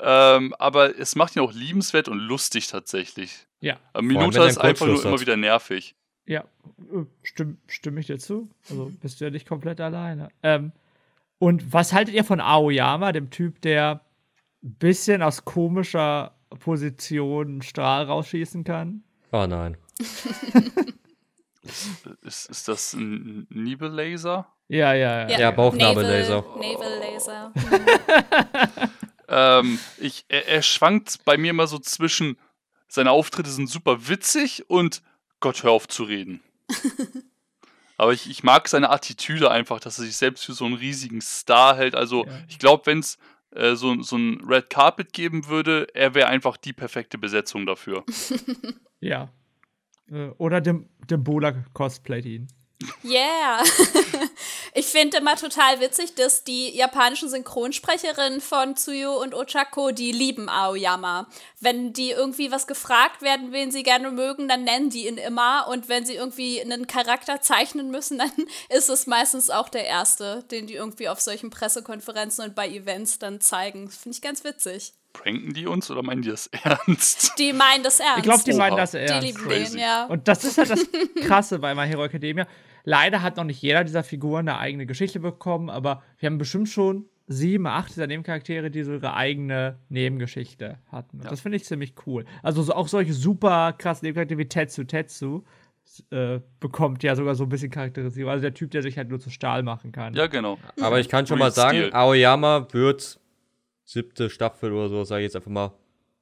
Ähm, aber es macht ihn auch liebenswert und lustig tatsächlich. Ja, Minota ist einfach nur Kurzschluss immer hat. wieder nervig. Ja, äh, stimme stimm ich dir zu. Also bist du ja nicht komplett alleine. Ähm, und was haltet ihr von Aoyama, dem Typ, der ein bisschen aus komischer Position einen Strahl rausschießen kann? Oh nein. Ist, ist das ein Nibelaser? Ja, ja, ja. Ja, Bauchnabel-Laser. Navel Laser. Ähm, ich, er, er schwankt bei mir immer so zwischen, seine Auftritte sind super witzig und Gott, hör auf zu reden. Aber ich, ich mag seine Attitüde einfach, dass er sich selbst für so einen riesigen Star hält. Also Ja. ich glaube, wenn es äh, so, so ein Red Carpet geben würde, er wäre einfach die perfekte Besetzung dafür. ja. Äh, Oder dem, dem Bola cosplay ihn. Yeah. Ich finde immer total witzig, dass die japanischen Synchronsprecherinnen von Tsuyu und Ochako, die lieben Aoyama. Wenn die irgendwie was gefragt werden, wen sie gerne mögen, dann nennen die ihn immer. Und wenn sie irgendwie einen Charakter zeichnen müssen, dann ist es meistens auch der erste, den die irgendwie auf solchen Pressekonferenzen und bei Events dann zeigen. Finde ich ganz witzig. Pranken die uns oder meinen die das ernst? Die meinen das ernst. Ich glaube, die Oha. meinen das die ernst. lieben Crazy. den, ja. Und das ist halt das Krasse bei My Hero Academia. Leider hat noch nicht jeder dieser Figuren eine eigene Geschichte bekommen, aber wir haben bestimmt schon sieben, acht dieser Nebencharaktere, die so ihre eigene Nebengeschichte hatten. Und Ja. das finde ich ziemlich cool. Also so, auch solche super krassen Nebencharaktere wie Tetsu Tetsu äh, bekommt ja sogar so ein bisschen Charakterisierung. Also der Typ, der sich halt nur zu Stahl machen kann. Ja, genau. Aber ich kann schon mal sagen. Aoyama wird siebte Staffel oder so, sage ich jetzt einfach mal.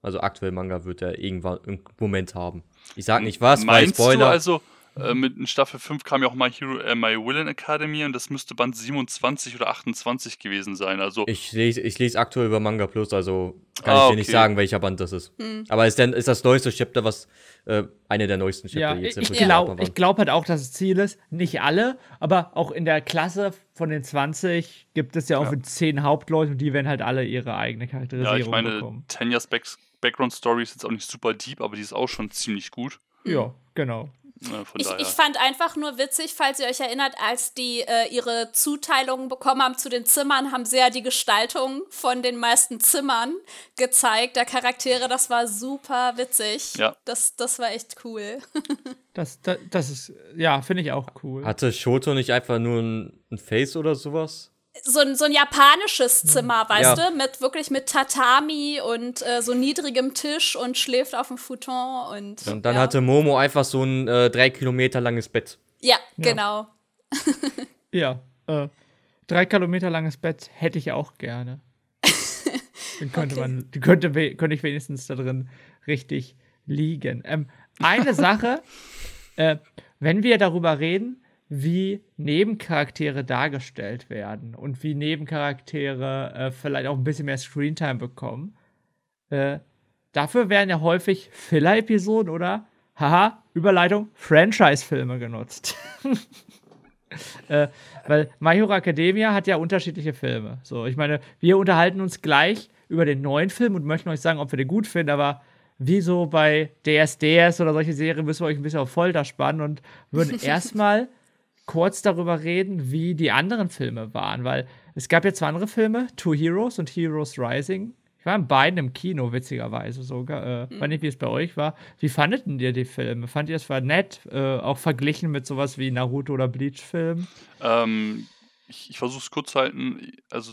Also aktuell Manga wird er irgendwann im Moment haben. Ich sag nicht was, weil Spoiler. du also, äh, mit in Staffel 5 kam ja auch My Hero, äh, My Villain Academy und das müsste Band 27 oder 28 gewesen sein. Also, ich lese ich lese aktuell über Manga Plus, also kann Ah, ich dir nicht okay. sagen, welcher Band das ist. Aber ist denn ist das neueste Chapter, was äh, eine der neuesten Chapter Ja, jetzt ich, ich glaube glaub halt auch, dass das Ziel ist, nicht alle, aber auch in der Klasse von den 20 gibt es ja auch Ja. 10 Hauptleute und die werden halt alle ihre eigene ja, Charakterisierung ich meine, bekommen. Tanyas Back Background Story ist jetzt auch nicht super deep, aber die ist auch schon ziemlich gut. Ja, genau. Von Ich, ich fand einfach nur witzig, falls ihr euch erinnert, als die äh, ihre Zuteilungen bekommen haben zu den Zimmern, haben sie ja die Gestaltung von den meisten Zimmern gezeigt, der Charaktere. Das war super witzig. Ja. Das, das war echt cool. Das, das, das ist, ja, finde ich auch cool. Hatte Shoto nicht einfach nur ein, ein Face oder sowas? So ein, so ein japanisches Zimmer, weißt Ja. du? Mit wirklich mit Tatami und äh, so niedrigem Tisch und schläft auf dem Futon und. Und dann ja. hatte Momo einfach so ein äh, drei Kilometer langes Bett. Ja, genau. Ja, äh, drei Kilometer langes Bett hätte ich auch gerne. Dann könnte Okay. man, könnte, könnte ich wenigstens da drin richtig liegen. Ähm, eine Sache, äh, wenn wir darüber reden, wie Nebencharaktere dargestellt werden und wie Nebencharaktere äh, vielleicht auch ein bisschen mehr Screentime bekommen, äh, dafür werden ja häufig Filler-Episoden oder, haha, Überleitung, Franchise-Filme genutzt. äh, weil My Hero Academia hat ja unterschiedliche Filme. So, ich meine, wir unterhalten uns gleich über den neuen Film und möchten euch sagen, ob wir den gut finden, aber wie so bei DSDS oder solche Serien müssen wir euch ein bisschen auf Folter spannen und würden erstmal kurz darüber reden, wie die anderen Filme waren, weil es gab ja zwei andere Filme, Two Heroes und Heroes Rising. Ich war in beiden im Kino, witzigerweise sogar. Äh, Weiß nicht, wie es bei euch war. Wie fandet ihr die Filme? Fand ihr es war nett? Äh, auch verglichen mit sowas wie Naruto oder Bleach-Filmen? Ähm, ich ich versuche es kurz zu halten. Also,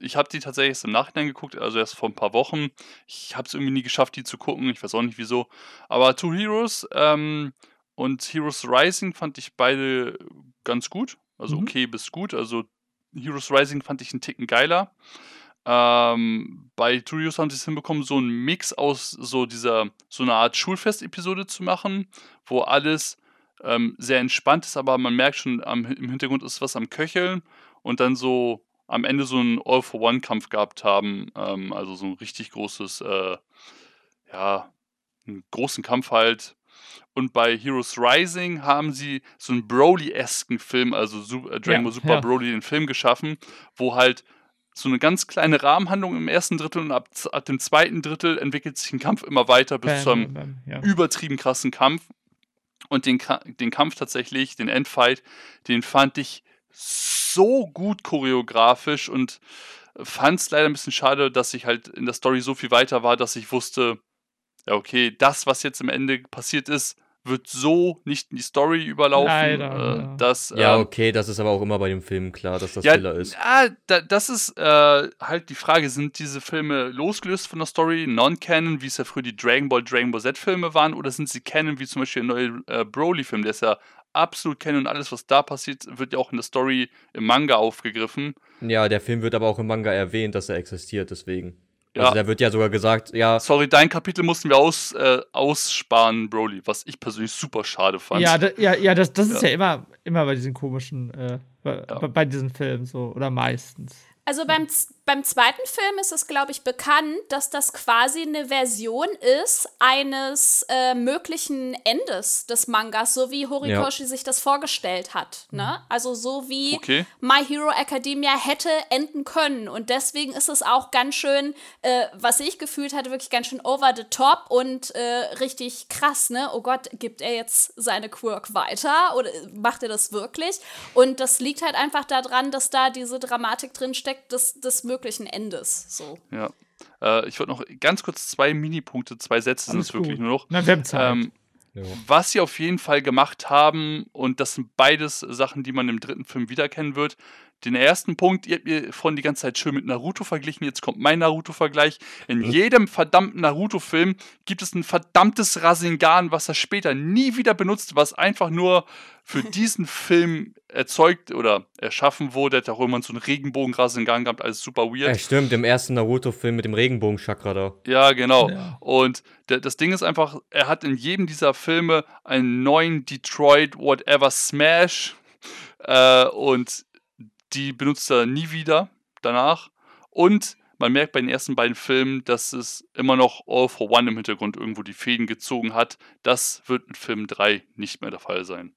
ich habe die tatsächlich erst im Nachhinein geguckt, also erst vor ein paar Wochen. Ich habe es irgendwie nie geschafft, die zu gucken. Ich weiß auch nicht wieso. Aber Two Heroes ähm, und Heroes Rising fand ich beide ganz gut. Also Mhm. okay bis gut. Also Heroes Rising fand ich einen Ticken geiler. Ähm, bei Heroes haben sie es hinbekommen, so einen Mix aus so dieser, so einer Art Schulfest-Episode zu machen, wo alles ähm, sehr entspannt ist, aber man merkt schon, am, im Hintergrund ist was am Köcheln und dann so am Ende so einen All-for-One-Kampf gehabt haben. Ähm, also so ein richtig großes, äh, ja, einen großen Kampf halt. Und bei Heroes Rising haben sie so einen Broly-esken Film, also äh, Dragon Ja, Ball Super ja. Broly, den Film geschaffen, wo halt so eine ganz kleine Rahmenhandlung im ersten Drittel und ab, ab dem zweiten Drittel entwickelt sich ein Kampf immer weiter bis Bam, zu einem bam, ja. übertrieben krassen Kampf. Und den, den Kampf tatsächlich, den Endfight, den fand ich so gut choreografisch und fand es leider ein bisschen schade, dass ich halt in der Story so viel weiter war, dass ich wusste, ja, okay, das, was jetzt am Ende passiert ist, wird so nicht in die Story überlaufen, Leider, äh, ja. dass Ja, ähm, okay, das ist aber auch immer bei dem Film klar, dass das ja, Filler ist. Ja, da, das ist äh, halt die Frage, sind diese Filme losgelöst von der Story, non-canon, wie es ja früher die Dragon Ball, Dragon Ball Z-Filme waren, oder sind sie canon, wie zum Beispiel der neue äh, Broly-Film, der ist ja absolut canon und alles, was da passiert, wird ja auch in der Story im Manga aufgegriffen. Ja, der Film wird aber auch im Manga erwähnt, dass er existiert, deswegen. Ja. Also da wird ja sogar gesagt, ja, Sorry, dein Kapitel mussten wir aus, äh, aussparen, Broly, was ich persönlich super schade fand. Ja, da, ja, ja, das, das ist Ja. ja immer, immer bei diesen komischen, äh, bei, Ja. bei, bei diesen Filmen so, oder meistens. Also beim, beim zweiten Film ist es, glaube ich, bekannt, dass das quasi eine Version ist eines äh, möglichen Endes des Mangas, so wie Horikoshi sich das vorgestellt hat. Ne? Also so wie Okay. My Hero Academia hätte enden können. Und deswegen ist es auch ganz schön, äh, was ich gefühlt hatte, wirklich ganz schön over the top und äh, richtig krass. Ne? Oh Gott, gibt er jetzt seine Quirk weiter oder macht er das wirklich? Und das liegt halt einfach daran, dass da diese Dramatik drin steckt des, des möglichen Endes. So. Ja. Äh, ich wollte noch ganz kurz zwei Minipunkte, zwei Sätze sind es wirklich nur noch. Na, wir haben Zeit. Ähm, Ja. was sie auf jeden Fall gemacht haben, und das sind beides Sachen, die man im dritten Film wiedererkennen wird. Den ersten Punkt, ihr habt mir vorhin die ganze Zeit schön mit Naruto verglichen, jetzt kommt mein Naruto-Vergleich. In jedem verdammten Naruto-Film gibt es ein verdammtes Rasengan, was er später nie wieder benutzt, was einfach nur für diesen Film erzeugt oder erschaffen wurde. Er hat auch irgendwann so einen Regenbogen-Rasengan gehabt, alles super weird. Ja, stimmt, im ersten Naruto-Film mit dem Regenbogen-Chakra da. Ja, genau. Ja. Und das Ding ist einfach, er hat in jedem dieser Filme einen neuen Detroit Whatever Smash äh, und die benutzt er nie wieder danach. Und man merkt bei den ersten beiden Filmen, dass es immer noch All for One im Hintergrund irgendwo die Fäden gezogen hat. Das wird mit Film 3 nicht mehr der Fall sein.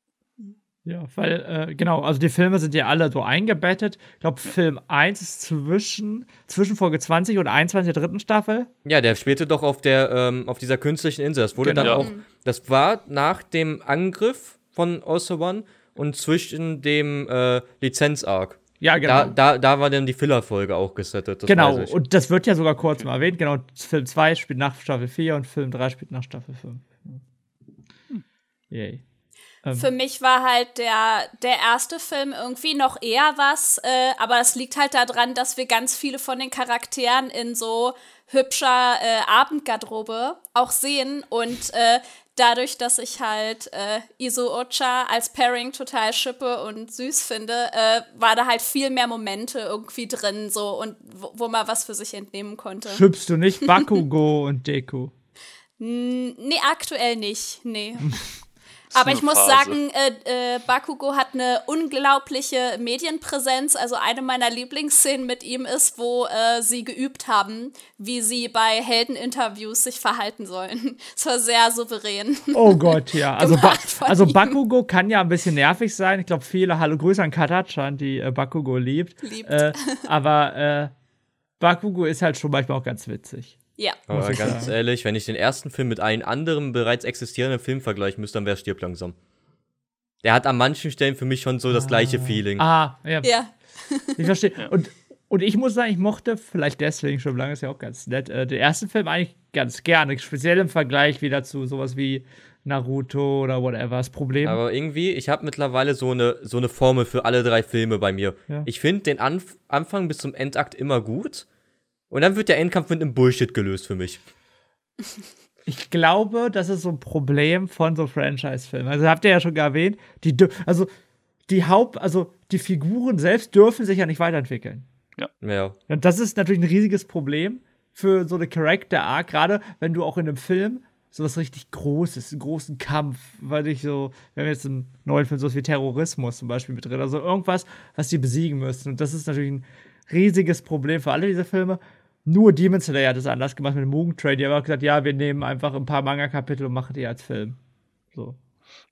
Ja, weil, äh, genau, also die Filme sind ja alle so eingebettet. Ich glaube, Film 1 ist zwischen, zwischen Folge 20 und 21 der dritten Staffel. Ja, der spielte doch auf der, ähm, auf dieser künstlichen Insel. Das wurde Genau. dann Ja. auch, das war nach dem Angriff von Also One und zwischen dem äh, Lizenz-Arc. Ja, genau. Da, da, da war dann die Filler-Folge auch gesettet. Das genau, weiß ich. und das wird ja sogar kurz mal erwähnt. Genau, Film 2 spielt nach Staffel 4 und Film 3 spielt nach Staffel 5. Yay. Ähm, Für mich war halt der, der erste Film irgendwie noch eher was, äh, aber es liegt halt daran, dass wir ganz viele von den Charakteren in so hübscher äh, Abendgarderobe auch sehen und äh, dadurch, dass ich halt äh, Iso Ocha als Pairing total schippe und süß finde, äh, war da halt viel mehr Momente irgendwie drin so und wo, wo man was für sich entnehmen konnte. Schippst du nicht Bakugo und Deku? Nee, aktuell nicht. Nee. Aber ich muss Phase. sagen, äh, äh, Bakugo hat eine unglaubliche Medienpräsenz. Also eine meiner Lieblingsszenen mit ihm ist, wo äh, sie geübt haben, wie sie bei Heldeninterviews sich verhalten sollen. Es war sehr souverän. Oh Gott, ja. Also, ba also ihm. Bakugo kann ja ein bisschen nervig sein. Ich glaube, viele Hallo Grüße an Katachan, die äh, Bakugo liebt. Liebt. Äh, aber äh, Bakugo ist halt schon manchmal auch ganz witzig. Ja. Aber ganz sagen. ehrlich, wenn ich den ersten Film mit einem anderen bereits existierenden Film vergleichen müsste, dann wäre Stirb langsam. Der hat an manchen Stellen für mich schon so das gleiche Feeling. Ah, ja. Ja. Ich verstehe. Und, und ich muss sagen, ich mochte, vielleicht deswegen schon lange, ist ja auch ganz nett, äh, den ersten Film eigentlich ganz gerne. Speziell im Vergleich wieder zu sowas wie Naruto oder whatever. Das Problem. Aber irgendwie, ich habe mittlerweile so eine, so eine Formel für alle drei Filme bei mir. Ja. Ich finde den Anf Anfang bis zum Endakt immer gut. Und dann wird der Endkampf mit einem Bullshit gelöst für mich. Ich glaube, das ist so ein Problem von so Franchise-Filmen. Also habt ihr ja schon erwähnt, die also die Haupt, also die Figuren selbst dürfen sich ja nicht weiterentwickeln. Ja. Und das ist natürlich ein riesiges Problem für so eine Character Arc, gerade wenn du auch in einem Film sowas richtig Großes, einen großen Kampf, weil ich so, wir haben jetzt im neuen Film sowas wie Terrorismus zum Beispiel mit drin, also irgendwas, was die besiegen müssen. Und das ist natürlich ein riesiges Problem für alle diese Filme. Nur Demon Slayer hat das anders gemacht mit dem Mugen Trade. Die haben auch gesagt, ja, wir nehmen einfach ein paar Manga-Kapitel und machen die als Film. So.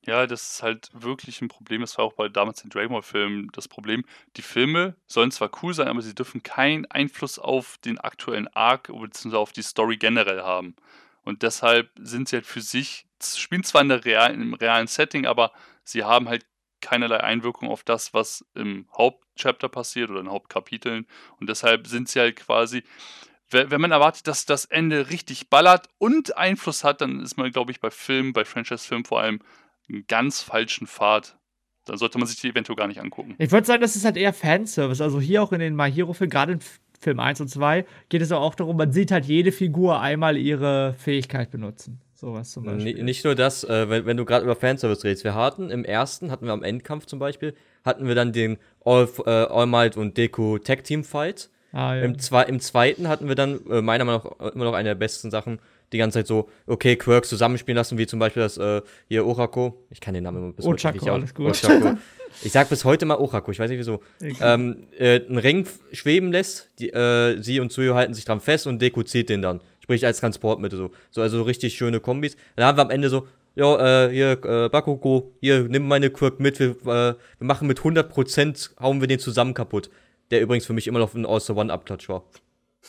Ja, das ist halt wirklich ein Problem. Das war auch bei damals den Dragon Ball Filmen das Problem. Die Filme sollen zwar cool sein, aber sie dürfen keinen Einfluss auf den aktuellen Arc bzw. auf die Story generell haben. Und deshalb sind sie halt für sich, spielen zwar in der realen, im realen Setting, aber sie haben halt keinerlei Einwirkung auf das, was im Hauptchapter passiert oder in Hauptkapiteln. Und deshalb sind sie halt quasi, we- wenn man erwartet, dass das Ende richtig ballert und Einfluss hat, dann ist man, glaube ich, bei Filmen, bei Franchise-Filmen vor allem einen ganz falschen Pfad. Dann sollte man sich die eventuell gar nicht angucken. Ich würde sagen, das ist halt eher Fanservice. Also hier auch in den My Hero-Filmen, gerade in Film 1 und 2, geht es auch darum, man sieht halt jede Figur einmal ihre Fähigkeit benutzen. Sowas zum Beispiel. Ni- Nicht nur das, äh, wenn, wenn du gerade über Fanservice redest. Wir hatten im ersten, hatten wir am Endkampf zum Beispiel, hatten wir dann den All, äh, All Might und Deku Tag Team Fight. ah, ja. Im, zwei, Im zweiten hatten wir dann, äh, meiner Meinung nach, immer noch eine der besten Sachen, die ganze Zeit so, okay, Quirks zusammenspielen lassen, wie zum Beispiel das äh, hier Orako. Ich kann den Namen immer bis heute Ochako, nicht aus- alles gut. Ochako. Ich sag bis heute mal Orako, ich weiß nicht wieso. Ähm, äh, einen Ring schweben lässt, die, äh, sie und Suyo halten sich dran fest und Deku zieht den dann. Sprich als Transportmittel so. So, also richtig schöne Kombis. Dann haben wir am Ende so, ja, äh, hier, äh, Bakoko, hier, nimm meine Quirk mit, wir, äh, wir machen mit 100% hauen wir den zusammen kaputt. Der übrigens für mich immer noch ein All-Star-One-Abklatsch war.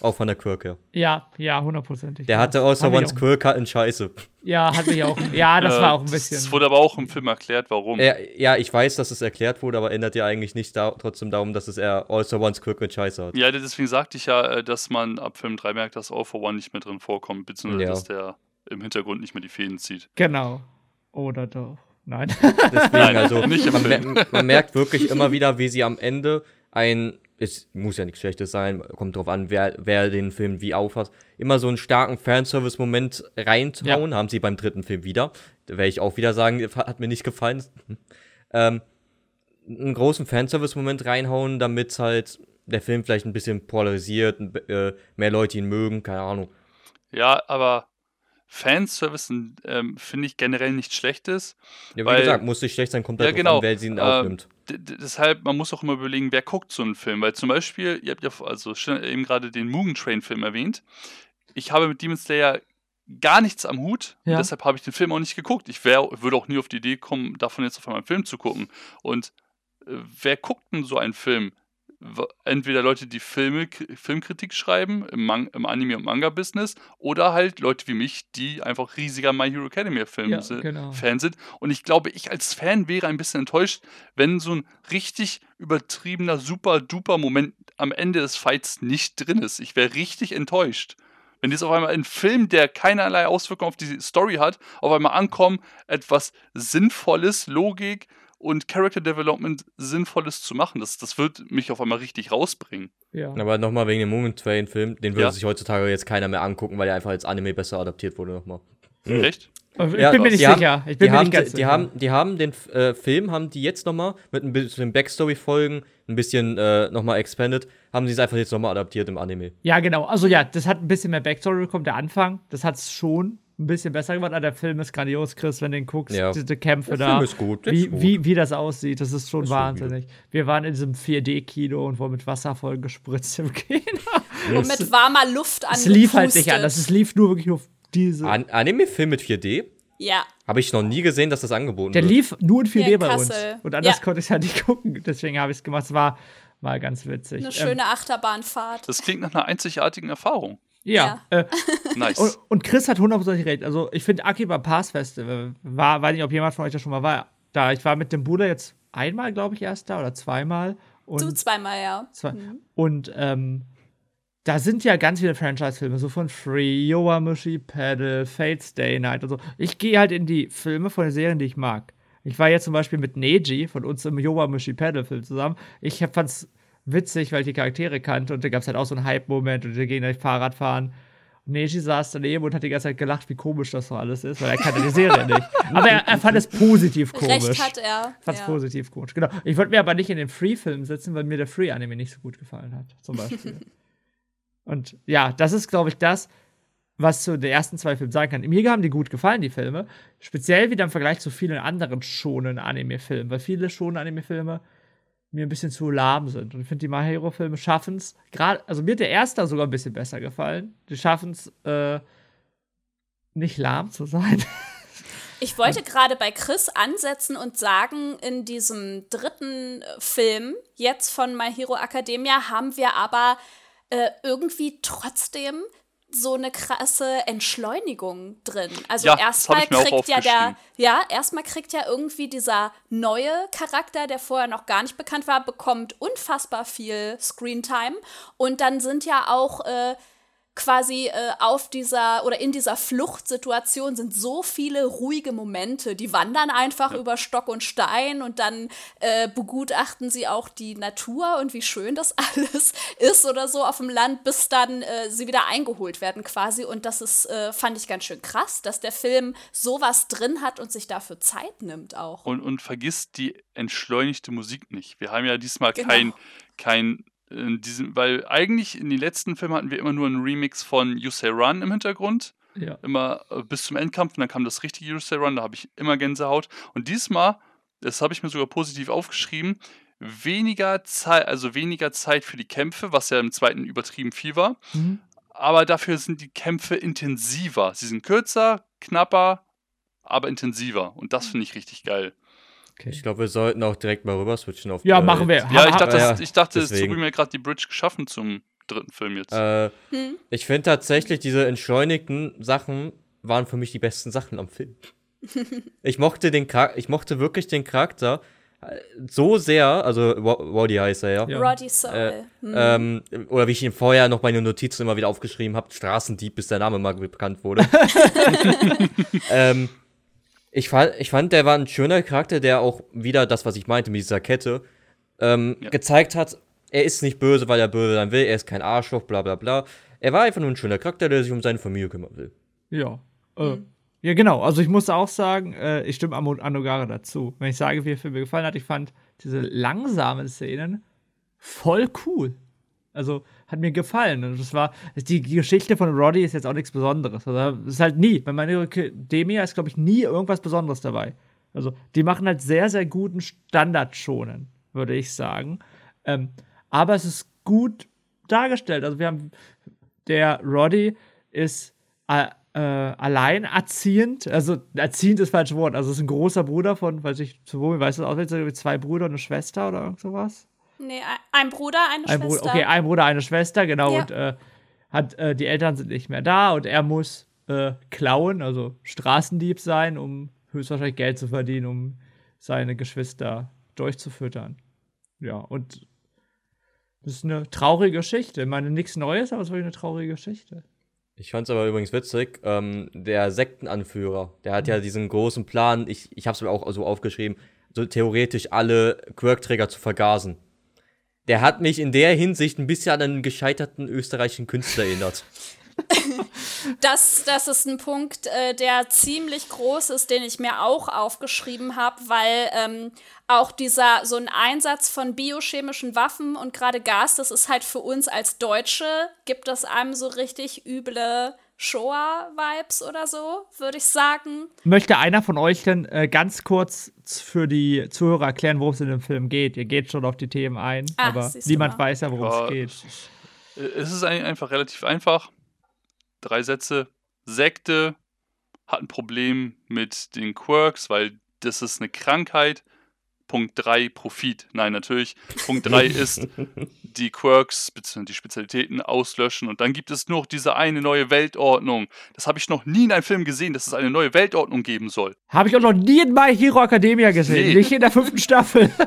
Auch von der Quirk her. Ja, ja, hundertprozentig. Der ja. hatte mich Ones auch- Quirk in Scheiße. Ja, hat mich auch. Ja, das Äh, war auch ein Es bisschen. wurde aber auch im Film erklärt, warum. Ja, ja, ich weiß, dass es erklärt wurde, aber ändert ja eigentlich nicht da, trotzdem darum, dass es eher All-Star Ones Quirk mit Scheiße hat. Ja, deswegen sagte ich ja, äh, dass man ab Film 3 merkt, dass All for One nicht mehr drin vorkommt, beziehungsweise Ja. dass der im Hintergrund nicht mehr die Fäden zieht. Genau. Oder doch. Nein. Deswegen, Nein, also, nicht im man, Film. mer man merkt wirklich immer wieder, wie sie am Ende ein, es muss ja nichts Schlechtes sein, kommt drauf an, wer, wer den Film wie aufhat, immer so einen starken Fanservice-Moment reintrauen, haben sie beim dritten Film wieder. Da werde ich auch wieder sagen, hat mir nicht gefallen. ähm, einen großen Fanservice-Moment reinhauen, damit halt der Film vielleicht ein bisschen polarisiert, äh, mehr Leute ihn mögen, keine Ahnung. Ja, aber Fanservice ähm, finde ich generell nichts Schlechtes. Ja, wie Weil- gesagt, muss nicht schlecht sein, kommt Ja, halt genau. an, wer sie ihn Ähm, aufnimmt. Deshalb, man muss auch immer überlegen, wer guckt so einen Film. Weil zum Beispiel, ihr habt ja also eben gerade den Mugen Train-Film erwähnt. Ich habe mit Demon Slayer gar nichts am Hut. Ja. Und deshalb habe ich den Film auch nicht geguckt. Ich wär, würde auch nie auf die Idee kommen, davon jetzt auf einmal einen Film zu gucken. Und äh, wer guckt denn so einen Film? Entweder Leute, die Filme, Filmkritik schreiben im, Man im Anime- und Manga-Business oder halt Leute wie mich, die einfach riesiger My Hero Academia-Film Ja, sind. genau. Sind. Und ich glaube, ich als Fan wäre ein bisschen enttäuscht, wenn so ein richtig übertriebener, super duper Moment am Ende des Fights nicht drin ist. Ich wäre richtig enttäuscht. Wenn jetzt auf einmal ein Film, der keinerlei Auswirkungen auf die Story hat, auf einmal ankommen, etwas Sinnvolles, Logik und Character Development Sinnvolles zu machen. Das, das wird mich auf einmal richtig rausbringen. ja. Aber nochmal wegen dem Mugen Train Film, den würde Ja. sich heutzutage jetzt keiner mehr angucken, weil er einfach als Anime besser adaptiert wurde nochmal. Echt? Ich Ja, bin mir die nicht haben- sicher. Ich Die bin mir haben, nicht ganz die, sicher. die haben, die haben den äh, Film, haben die jetzt nochmal mit ein bisschen Backstory-Folgen, ein bisschen äh, nochmal expanded, haben sie es einfach jetzt nochmal adaptiert im Anime. Ja, genau. Also ja, das hat ein bisschen mehr Backstory bekommen, der Anfang. Das hat es schon ein bisschen besser gemacht. Aber der Film ist grandios, Chris, wenn du den guckst. Ja. Diese Kämpfe Der da. Film ist gut, der wie, ist gut. Wie, wie das aussieht, das ist schon ist wahnsinnig. Wir waren in diesem 4D-Kino und wurden mit Wasser voll gespritzt im Kino. Und mit warmer Luft Es lief halt nicht anders. Es lief nur wirklich auf diese. An Anime-Film mit 4D? Ja. Habe ich noch nie gesehen, dass das angeboten Der wird. lief nur in 4D Hier in bei uns. Und anders Ja. konnte ich halt nicht gucken. Deswegen habe ich es gemacht. Es war mal ganz witzig. Eine Ähm, schöne Achterbahnfahrt. Das klingt nach einer einzigartigen Erfahrung. Ja. Äh, Nice. und, und Chris hat hundertprozentig recht. Also, ich finde Akiba Pass Festival, war, weiß nicht, ob jemand von euch da schon mal war. Da, ich war mit dem Bruder jetzt einmal, glaube ich, erst da oder zweimal. Und Du zweimal, ja. Zwei. Und ähm, da sind ja ganz viele Franchise-Filme, so von Free, Yowamushi Paddle, Fate Stay Night und so. Ich gehe halt in die Filme von den Serien, die ich mag. Ich war jetzt zum Beispiel mit Neji von uns im Yowamushi Paddle-Film zusammen. Ich hab- fand's witzig, weil ich die Charaktere kannte und da gab's halt auch so einen Hype-Moment und wir gehen gleich Fahrrad fahren. Und Neji saß daneben und hat die ganze Zeit gelacht, wie komisch das so alles ist, weil er kannte die Serie nicht. Aber er, er fand es positiv komisch. Recht hat er. Fand's ja. positiv komisch. Genau. Ich wollte mir aber nicht in den Free-Film sitzen, weil mir der Free-Anime nicht so gut gefallen hat, zum Beispiel. Und ja, das ist, glaube ich, das, was zu den ersten zwei Filmen sagen kann. Mir haben die gut gefallen, die Filme. Speziell wieder im Vergleich zu vielen anderen schonen Anime-Filmen, weil viele schonen Anime-Filme mir ein bisschen zu lahm sind. Und ich finde, die My Hero-Filme schaffen es, gerade, also mir hat der erste sogar ein bisschen besser gefallen. Die schaffen es, äh, nicht lahm zu sein. Ich wollte gerade bei Chris ansetzen und sagen, in diesem dritten äh, Film, jetzt von My Hero Academia, haben wir aber äh, irgendwie trotzdem so eine krasse Entschleunigung drin. Also Ja, erstmal kriegt ja der, ja, erstmal kriegt ja irgendwie dieser neue Charakter, der vorher noch gar nicht bekannt war, bekommt unfassbar viel Screentime. Und dann sind ja auch äh, quasi äh, auf dieser oder in dieser Fluchtsituation sind so viele ruhige Momente. Die wandern einfach über Stock und Stein und dann äh, begutachten sie auch die Natur und wie schön das alles ist oder so auf dem Land, bis dann äh, sie wieder eingeholt werden quasi. Und das ist, äh, fand ich ganz schön krass, dass der Film sowas drin hat und sich dafür Zeit nimmt auch. Und, und vergisst die entschleunigte Musik nicht. Wir haben ja diesmal Genau. kein, kein in diesem, weil eigentlich in den letzten Filmen hatten wir immer nur einen Remix von You Say Run im Hintergrund. Ja. Immer äh, bis zum Endkampf und dann kam das richtige Yurusei Run, da habe ich immer Gänsehaut. Und diesmal, das habe ich mir sogar positiv aufgeschrieben, weniger Zeit, also weniger Zeit für die Kämpfe, was ja im zweiten übertrieben viel war. Mhm. Aber dafür sind die Kämpfe intensiver. Sie sind kürzer, knapper, aber intensiver. Und das finde ich richtig geil. Ich glaube, wir sollten auch direkt mal rüber switchen auf Ja, äh, machen wir. Ja, ich dachte, ja, das, ich dachte es mir gerade die Bridge geschaffen zum dritten Film jetzt. Äh, Hm. ich finde tatsächlich, diese entschleunigten Sachen waren für mich die besten Sachen am Film. ich mochte den Char ich mochte wirklich den Charakter äh, so sehr, also Roddy heißt er ja. Ja. Roddy Soul. Äh, Hm. Ähm, oder wie ich ihn vorher noch meine Notizen immer wieder aufgeschrieben habe, Straßendieb, bis der Name mal bekannt wurde. ähm, ich, fand, ich fand, der war ein schöner Charakter, der auch wieder das, was ich meinte mit dieser Kette, ähm, Ja. gezeigt hat, er ist nicht böse, weil er böse sein will, er ist kein Arschloch, bla bla bla. Er war einfach nur ein schöner Charakter, der sich um seine Familie kümmern will. Ja. Äh, Mhm. Ja, genau. Also ich muss auch sagen, äh, ich stimme Amo- Anogare dazu. Wenn ich sage, wie der Film mir gefallen hat, ich fand diese langsamen Szenen voll cool. Also hat mir gefallen. Und das war, die Geschichte von Roddy ist jetzt auch nichts Besonderes. Also ist halt nie. Bei meiner Academia ist, glaube ich, nie irgendwas Besonderes dabei. Also die machen halt sehr, sehr guten Standard schonen, würde ich sagen. Ähm, aber es ist gut dargestellt. Also wir haben der Roddy ist äh, äh, alleinerziehend, also erziehend ist das falsche Wort, also ist ein großer Bruder von, weiß ich, zu wo, weißt du, auswendig, zwei Brüder und eine Schwester oder irgend sowas? Nee, ein- Bruder, eine Ein Schwester. Bruder, okay, ein Bruder, eine Schwester, genau, Ja. und äh, hat, äh, die Eltern sind nicht mehr da und er muss äh, klauen, also Straßendieb sein, um höchstwahrscheinlich Geld zu verdienen, um seine Geschwister durchzufüttern. Ja, und das ist eine traurige Geschichte. Ich meine, nichts Neues, aber es ist wirklich eine traurige Geschichte. Ich fand's aber übrigens witzig, ähm, der Sektenanführer, der hat ja diesen großen Plan, ich, ich hab's mir auch so aufgeschrieben, so theoretisch alle Quirk-Träger zu vergasen. Der hat mich in der Hinsicht ein bisschen an einen gescheiterten österreichischen Künstler erinnert. Das, das ist ein Punkt, äh, der ziemlich groß ist, den ich mir auch aufgeschrieben habe, weil ähm, auch dieser so ein Einsatz von biochemischen Waffen und gerade Gas, das ist halt für uns als Deutsche, gibt das einem so richtig üble Shoah-Vibes oder so, würde ich sagen. Möchte einer von euch denn äh, ganz kurz für die Zuhörer erklären, worum es in dem Film geht? Ihr geht schon auf die Themen ein, Ah, aber niemand weiß ja, worum Ja, es geht. Es ist ein- einfach relativ einfach. Drei Sätze. Sekte hat ein Problem mit den Quirks, weil das ist eine Krankheit. Punkt 3, Profit. Nein, natürlich. Punkt 3 ist die Quirks bzw. die Spezialitäten auslöschen. Und dann gibt es noch diese eine neue Weltordnung. Das habe ich noch nie in einem Film gesehen, dass es eine neue Weltordnung geben soll. Habe ich auch noch nie in My Hero Academia gesehen. Nee. Nicht in der fünften Staffel.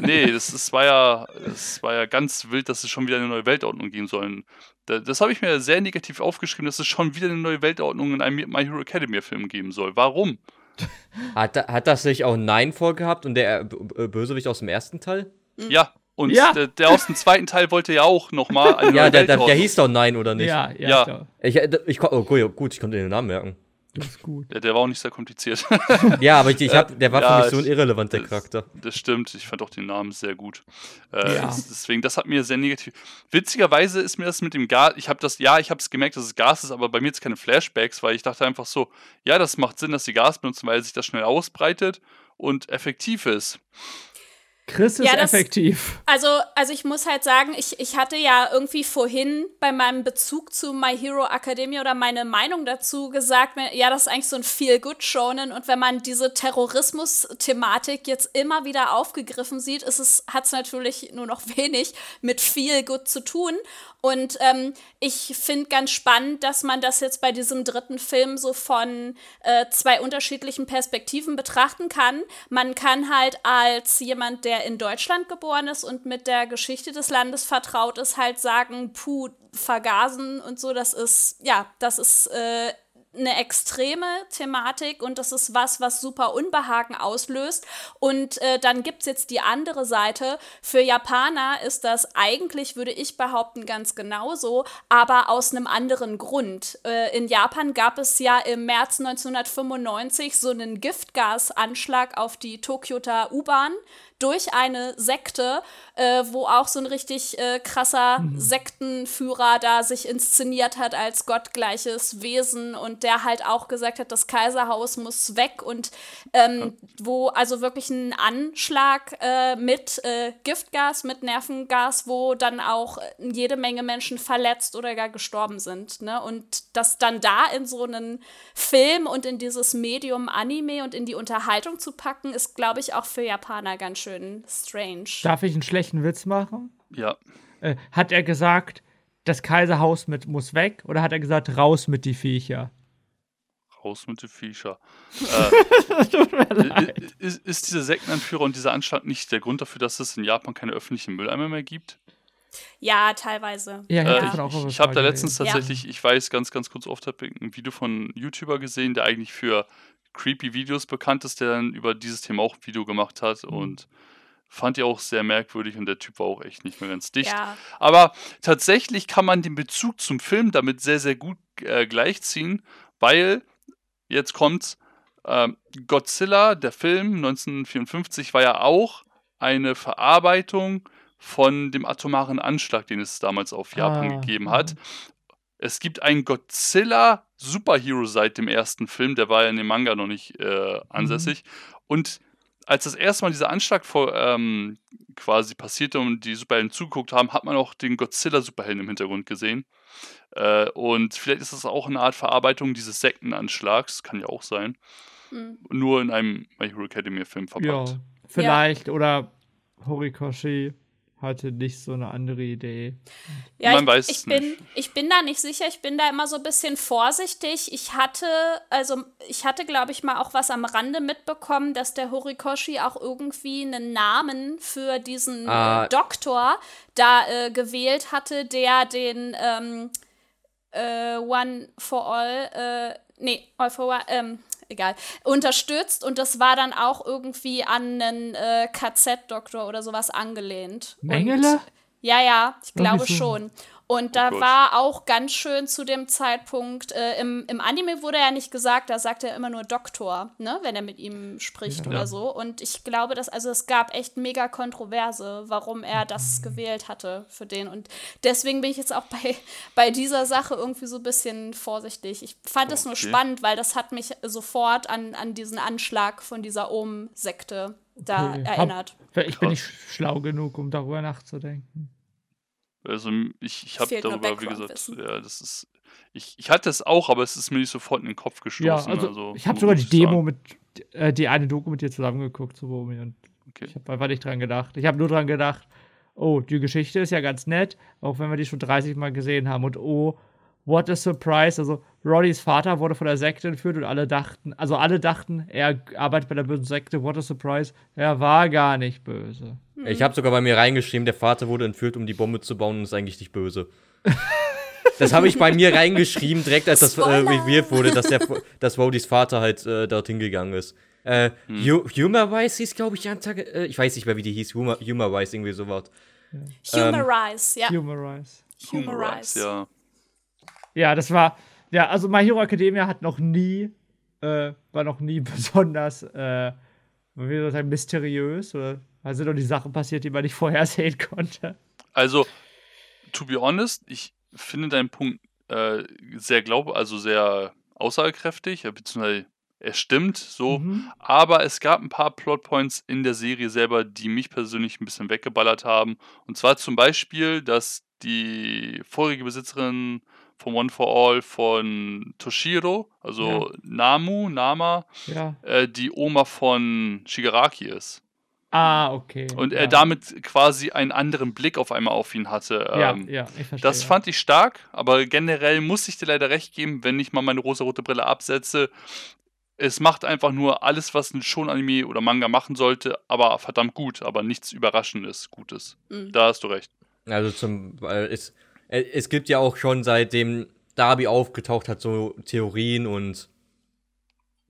Nee, das, das, war ja, das war ja ganz wild, dass es schon wieder eine neue Weltordnung geben soll. Da- Das habe ich mir sehr negativ aufgeschrieben, dass es schon wieder eine neue Weltordnung in einem My Hero Academia Film geben soll. Warum? Hat, hat das sich auch Nein vorgehabt und der äh, Bösewicht aus dem ersten Teil? Ja, und Ja. Der, der aus dem zweiten Teil wollte ja auch nochmal Ja, der, der, der hieß doch Nein, oder nicht? ja, ja, Ja. Ich äh, ich, oh, gut, ich konnte den Namen merken. Das ist gut. Der, der war auch nicht sehr kompliziert. Ja, aber ich, ich hab, der war Ja, für mich so ein ich- irrelevant, der das- Charakter. Das stimmt, ich fand auch den Namen sehr gut. Äh, Ja. Deswegen, das hat mir sehr negativ. Witzigerweise ist mir das mit dem Gas, ich habe das, ja, ich habe es gemerkt, dass es Gas ist, aber bei mir jetzt keine Flashbacks, weil ich dachte einfach so, ja, das macht Sinn, dass sie Gas benutzen, weil sich das schnell ausbreitet und effektiv ist. Chris ist Ja, das- effektiv. Also, also ich muss halt sagen, ich, ich hatte ja irgendwie vorhin bei meinem Bezug zu My Hero Academia oder meine Meinung dazu gesagt, ja, das ist eigentlich so ein Feel-Good-Shonen und wenn man diese Terrorismus-Thematik jetzt immer wieder aufgegriffen sieht, es, hat es natürlich nur noch wenig mit Feel-Good zu tun und ähm, ich finde ganz spannend, dass man das jetzt bei diesem dritten Film so von äh, zwei unterschiedlichen Perspektiven betrachten kann. Man kann halt als jemand, der in Deutschland geboren ist und mit der Geschichte des Landes vertraut ist, halt sagen, puh, vergasen und so, das ist, ja, das ist äh, eine extreme Thematik und das ist was, was super Unbehagen auslöst. Und äh, dann gibt es jetzt die andere Seite. Für Japaner ist das eigentlich, würde ich behaupten, ganz genauso, aber aus einem anderen Grund. Äh, in Japan gab es ja im März 1995 so einen Giftgasanschlag auf die Tokioter U-Bahn. Durch eine Sekte, äh, wo auch so ein richtig äh, krasser Mhm. Sektenführer da sich inszeniert hat als gottgleiches Wesen und der halt auch gesagt hat, das Kaiserhaus muss weg und ähm, wo also wirklich ein Anschlag äh, mit äh, Giftgas, mit Nervengas, wo dann auch jede Menge Menschen verletzt oder gar gestorben sind. Ne? Und das dann da in so einen Film und in dieses Medium Anime und in die Unterhaltung zu packen, ist, glaube ich, auch für Japaner ganz schön strange. Darf ich einen schlechten Witz machen? Ja. Äh, hat er gesagt, das Kaiserhaus mit muss weg oder hat er gesagt, raus mit die Viecher? Raus mit den Viecher. Äh, ist, ist dieser Sektenanführer und dieser Anschlag nicht der Grund dafür, dass es in Japan keine öffentlichen Mülleimer mehr gibt? Ja, teilweise. Ja, Äh, ich was ich habe da letztens Ja. tatsächlich, ich weiß ganz, ganz kurz oft, habe ein Video von einem YouTuber gesehen, der eigentlich für creepy Videos bekannt ist, der dann über dieses Thema auch ein Video gemacht hat Mhm. und fand ich auch sehr merkwürdig und der Typ war auch echt nicht mehr ganz dicht. Ja. Aber tatsächlich kann man den Bezug zum Film damit sehr, sehr gut äh, gleichziehen, weil jetzt kommt ähm, Godzilla, der Film 1954, war ja auch eine Verarbeitung von dem atomaren Anschlag, den es damals auf Japan Ah, gegeben mhm. hat. Es gibt einen Godzilla Superhero seit dem ersten Film, der war ja in dem Manga noch nicht äh, ansässig. Und als das erste Mal dieser Anschlag vor, ähm, quasi passierte und die Superhelden zugeguckt haben, hat man auch den Godzilla-Superhelden im Hintergrund gesehen. Äh, und vielleicht ist das auch eine Art Verarbeitung dieses Sektenanschlags, kann ja auch sein. Hm. Nur in einem My Hero Academia-Film Ja, verpackt. vielleicht. Oder Horikoshi hatte nicht so eine andere Idee. Ja, Man ich, weiß ich es bin, nicht. ich bin da nicht sicher. Ich bin da immer so ein bisschen vorsichtig. Ich hatte, also ich hatte, glaube ich, mal auch was am Rande mitbekommen, dass der Horikoshi auch irgendwie einen Namen für diesen Ah. äh, Doktor da äh, gewählt hatte, der den ähm, äh, One for All, äh, nee, All for One, ähm, egal, unterstützt und das war dann auch irgendwie an einen äh, KZ-Doktor oder sowas angelehnt. Mengele? Und, ja, ja, ich glaube schon. Und da Gott. war auch ganz schön zu dem Zeitpunkt, äh, im, im Anime wurde ja nicht gesagt, da sagt er immer nur Doktor, ne, wenn er mit ihm spricht Ja. oder so. Und ich glaube, dass, also es gab echt mega Kontroverse, warum er das gewählt hatte für den. Und deswegen bin ich jetzt auch bei, bei dieser Sache irgendwie so ein bisschen vorsichtig. Ich fand es nur Okay. spannend, weil das hat mich sofort an, an diesen Anschlag von dieser Ohm-Sekte da Okay. erinnert. Hab, ich bin Krass. nicht schlau genug, um darüber nachzudenken. Also ich, ich habe darüber, wie gesagt, ja, das ist. Ich, ich hatte es auch, aber es ist mir nicht sofort in den Kopf gestoßen. Ja, also, also, ich habe sogar die Demo sagen. mit, äh, die eine Doku mit dir zusammengeguckt, so Romy, und Okay. ich habe einfach nicht dran gedacht. Ich habe nur dran gedacht, oh, die Geschichte ist ja ganz nett, auch wenn wir die schon 30 Mal gesehen haben. Und oh, what a surprise. Also, Roddys Vater wurde von der Sekte entführt und alle dachten, also alle dachten, er arbeitet bei der bösen Sekte, what a surprise. Er war gar nicht böse. Ich habe sogar bei mir reingeschrieben, der Vater wurde entführt, um die Bombe zu bauen und ist eigentlich nicht böse. Das habe ich bei mir reingeschrieben, direkt als das äh, revealed wurde, dass, der, dass Rodys Vater halt äh, dorthin gegangen ist. Äh, Hu Humorwise hieß, glaube ich, Antage, äh, ich weiß nicht mehr, wie die hieß, Humor, Humorwise, irgendwie sowas. Humorize, ja. Humorize. Humorize. Ja. Ja, das war, ja, also My Hero Academia hat noch nie, äh, war noch nie besonders, äh, wie soll sagen, mysteriös oder da sind doch die Sachen passiert, die man nicht vorhersehen konnte. Also, to be honest, ich finde deinen Punkt äh, sehr glaub, also sehr aussagekräftig, beziehungsweise er stimmt so, Mhm. aber es gab ein paar Plotpoints in der Serie selber, die mich persönlich ein bisschen weggeballert haben. Und zwar zum Beispiel, dass die vorige Besitzerin von One for All von Toshiro, also Namu, Nama, Ja. äh, die Oma von Shigaraki ist. Ah, okay. Und ja. er damit quasi einen anderen Blick auf einmal auf ihn hatte. Ja, Ähm, ja, ich verstehe. Das fand ich stark, aber generell muss ich dir leider recht geben, wenn ich mal meine rosa-rote Brille absetze. Es macht einfach nur alles, was ein Schon-Anime oder Manga machen sollte, aber verdammt gut, aber nichts Überraschendes, Gutes. Mhm. Da hast du recht. Also zum, äh, äh, es gibt ja auch schon seitdem Darby aufgetaucht hat, so Theorien und,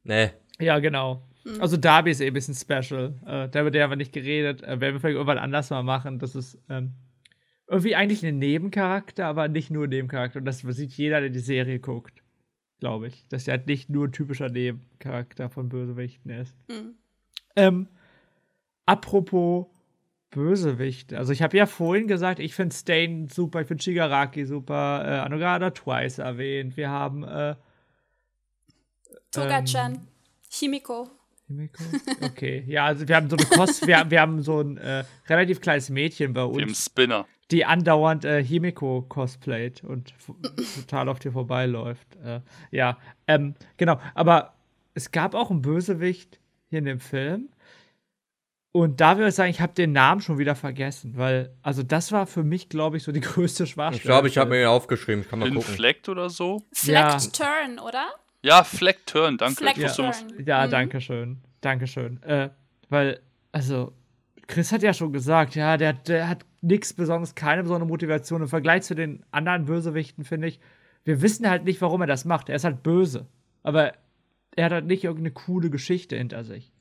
ne, Ja, genau. Also Darby ist eh ein bisschen special. Äh, da wird ja aber nicht geredet. Äh, werden wir vielleicht irgendwann anders mal machen. Das ist ähm, irgendwie eigentlich ein Nebencharakter, aber nicht nur ein Nebencharakter. Und das sieht jeder, der die Serie guckt. Glaube ich. Dass er halt nicht nur ein typischer Nebencharakter von Bösewichten ist. Mhm. Ähm, apropos Bösewicht. Also ich habe ja vorhin gesagt, ich finde Stain super, ich finde Shigaraki super, äh, Anogada Twice erwähnt. Wir haben äh, Toga-chan, Chimiko. Himiko? Okay, ja, also wir haben so eine Kost, wir, wir haben so ein äh, relativ kleines Mädchen bei Wie im uns, Spinner. die andauernd äh, Himiko cosplayt und total auf dir vorbeiläuft. Äh, ja, ähm, genau. Aber es gab auch einen Bösewicht hier in dem Film. Und da würde ich sagen, ich habe den Namen schon wieder vergessen, weil, also das war für mich, glaube ich, so die größte Schwachstelle. Ich glaube, ich habe mir den aufgeschrieben. Ich kann mal gucken. Inflect oder so? Ja. Flecked Turn, oder? Ja, Fleck Turn, danke. Fleck Ich wusste, was- Turn. Ja, Mhm. danke schön. Danke schön. Äh, weil, also, Chris hat ja schon gesagt, ja, der, der hat nichts Besonderes, keine besondere Motivation. Im Vergleich zu den anderen Bösewichten, finde ich, wir wissen halt nicht, warum er das macht. Er ist halt böse. Aber er hat halt nicht irgendeine coole Geschichte hinter sich.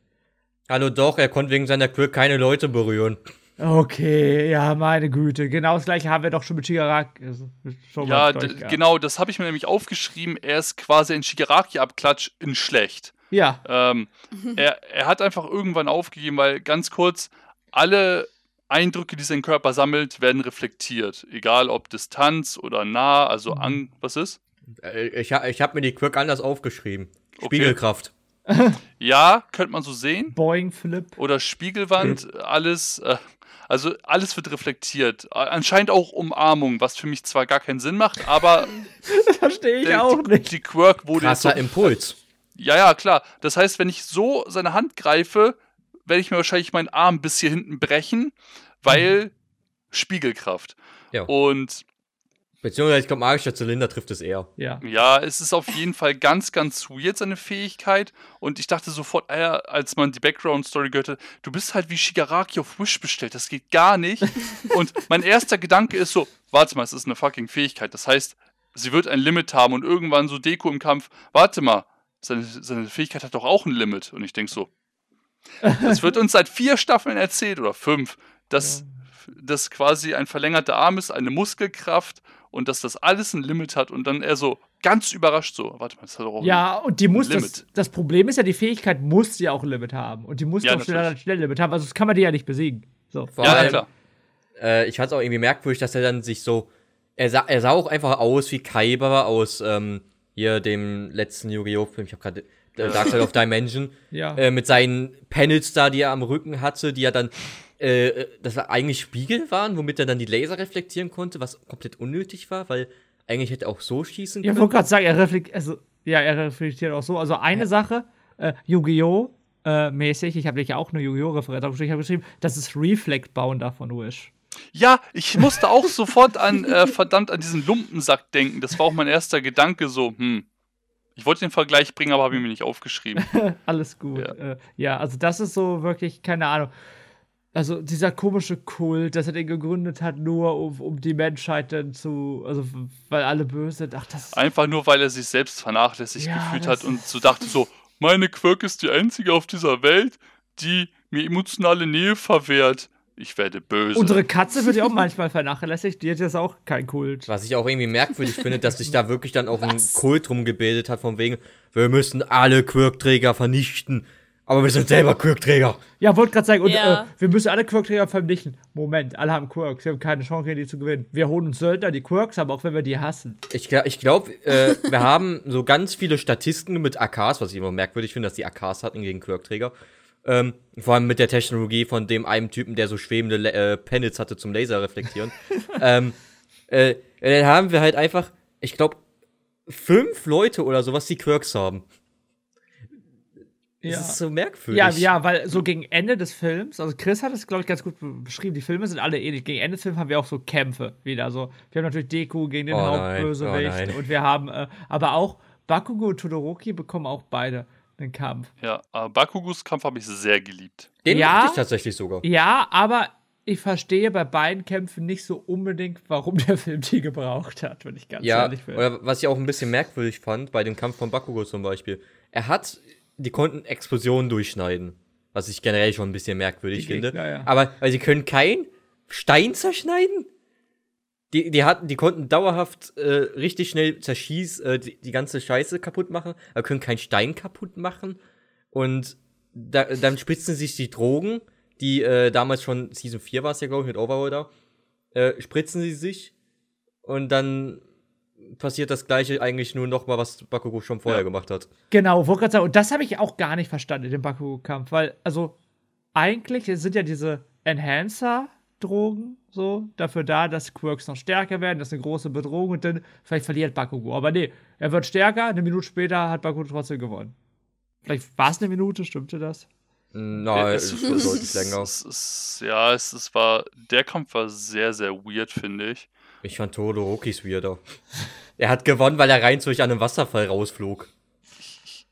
Hallo doch, er konnte wegen seiner Quirk keine Leute berühren. Okay, ja, meine Güte. Genau das gleiche haben wir doch schon mit Shigaraki. Also, schon Ja, genau, das habe ich mir nämlich aufgeschrieben. Er ist quasi ein Shigaraki-Abklatsch in schlecht. Ja, Ähm, er, er hat einfach irgendwann aufgegeben, weil ganz kurz, alle Eindrücke, die sein Körper sammelt, werden reflektiert. Egal ob Distanz oder nah, also Mhm. an, was ist? Äh, Ich, ich habe mir die Quirk anders aufgeschrieben. Okay. Spiegelkraft. Ja, könnte man so sehen. Boing Flip. Oder Spiegelwand, alles, äh, also alles wird reflektiert. Anscheinend auch Umarmung, was für mich zwar gar keinen Sinn macht, aber Das verstehe ich der, auch die, nicht. die Quirk wurde jetzt so Krasser Impuls. Ja, ja, klar. Das heißt, wenn ich so seine Hand greife, werde ich mir wahrscheinlich meinen Arm bis hier hinten brechen, weil Spiegelkraft. Ja. Und Beziehungsweise, ich glaube, magischer Zylinder trifft es eher. Ja. ja, es ist auf jeden Fall ganz, ganz weird, seine Fähigkeit. Und ich dachte sofort, äh, als man die Background-Story gehört hat, du bist halt wie Shigaraki auf Wish bestellt, das geht gar nicht. und mein erster Gedanke ist so, warte mal, es ist eine fucking Fähigkeit. Das heißt, sie wird ein Limit haben und irgendwann so Deko im Kampf, warte mal, seine, seine Fähigkeit hat doch auch ein Limit. Und ich denke so, das wird uns seit vier Staffeln erzählt oder fünf, dass das quasi ein verlängerter Arm ist, eine Muskelkraft und dass das alles ein Limit hat und dann er so ganz überrascht so, warte mal, das hat doch auch Ja, und die muss das, das Problem ist ja, die Fähigkeit muss ja auch ein Limit haben. Und die muss Ja, auch schneller, natürlich. schnell ein Limit haben. Also das kann man die ja nicht besiegen. So. Vor Ja, ja, allem, klar. Äh, ich fand es auch irgendwie merkwürdig, dass er dann sich so. Er sah, er sah auch einfach aus wie Kaiba aus ähm, hier dem letzten Yu-Gi-Oh! Film. Ich habe gerade äh, Dark Side of Dimension. Ja. Äh, mit seinen Panels da, die er am Rücken hatte, die er dann. Äh, äh, das war eigentlich Spiegel waren, womit er dann die Laser reflektieren konnte, was komplett unnötig war, weil eigentlich hätte er auch so schießen Ja, ich können. wollte gerade sagen, er reflektiert, also, ja, er reflektiert auch so. Also eine Sache, äh, Yu-Gi-Oh! Äh, mäßig, ich habe dich ja auch eine Yu-Gi-Oh! Referenz aufgeschrieben, ich habe geschrieben, das ist Reflect-Bounder von Wish. Ja, ich musste auch sofort an, äh, verdammt, an diesen Lumpensack denken. Das war auch mein erster Gedanke so, hm. Ich wollte den Vergleich bringen, aber habe ihn mir nicht aufgeschrieben. Alles gut. Ja. Ja. Äh, ja, also das ist so wirklich, keine Ahnung. Also dieser komische Kult, dass er den gegründet hat, nur um, um die Menschheit dann zu, also weil alle böse sind. Ach, das Einfach nur, weil er sich selbst vernachlässigt Ja, gefühlt hat und so dachte so, meine Quirk ist die einzige auf dieser Welt, die mir emotionale Nähe verwehrt. Ich werde böse. Unsere Katze wird ja auch manchmal vernachlässigt, die hat jetzt auch kein Kult. Was ich auch irgendwie merkwürdig finde, dass sich da wirklich dann auch ein Was? Kult rumgebildet hat, von wegen, wir müssen alle Quirkträger vernichten. Aber wir sind selber Quirkträger. Ja, wollte gerade sagen, und Ja. äh, wir müssen alle Quirkträger vernichten. Moment, alle haben Quirks, wir haben keine Chance, gegen die zu gewinnen. Wir holen uns Söldner, die Quirks haben, auch wenn wir die hassen. Ich, ich glaube, äh, wir haben so ganz viele Statistiken mit AKs, was ich immer merkwürdig finde, dass die AKs hatten gegen Quirkträger. Ähm, vor allem mit der Technologie von dem einen Typen, der so schwebende äh, Panels hatte zum Laser reflektieren. ähm, äh, dann haben wir halt einfach, ich glaube, fünf Leute oder sowas, die Quirks haben. Das Ja. ist so merkwürdig. Ja, ja, weil so gegen Ende des Films, also Chris hat es, glaube ich, ganz gut be- beschrieben, die Filme sind alle ähnlich. Gegen Ende des Films haben wir auch so Kämpfe wieder. So, wir haben natürlich Deku gegen den Oh Hauptbösewicht oh und wir haben äh, aber auch Bakugo und Todoroki bekommen auch beide einen Kampf. ja, aber Bakugus Kampf habe ich sehr geliebt. Den Ja. ich tatsächlich sogar. Ja, aber ich verstehe bei beiden Kämpfen nicht so unbedingt, warum der Film die gebraucht hat, wenn ich ganz Ja, ehrlich bin. oder was ich auch ein bisschen merkwürdig fand, bei dem Kampf von Bakugo zum Beispiel. Er hat, die konnten Explosionen durchschneiden. Was ich generell schon ein bisschen merkwürdig Die finde. Gegner, ja. Aber weil sie können kein Stein zerschneiden? Die, die hatten, die konnten dauerhaft äh, richtig schnell zerschieß, äh, die, die ganze Scheiße kaputt machen, aber können keinen Stein kaputt machen. Und da, dann spritzen sich die Drogen, die äh, damals schon Season 4 war es ja, glaube ich, mit Overworlder, äh, spritzen sie sich und dann passiert das gleiche eigentlich nur noch mal, was Bakugo schon vorher Ja. gemacht hat. Genau, wollte gerade sagen, und das habe ich auch gar nicht verstanden in dem Bakugo-Kampf, weil, also, eigentlich sind ja diese Enhancer-Drogen so dafür da, dass Quirks noch stärker werden, das ist eine große Bedrohung und dann vielleicht verliert Bakugo. Aber nee, er wird stärker, eine Minute später hat Bakugo trotzdem gewonnen. Vielleicht war es eine Minute, stimmte das? Nein, Es- es ist deutlich länger. Es, es, ja, es, es war, der Kampf war sehr, sehr weird, finde ich. Ich fand Todorokis weirder. Er hat gewonnen, weil er rein durch einen Wasserfall rausflog.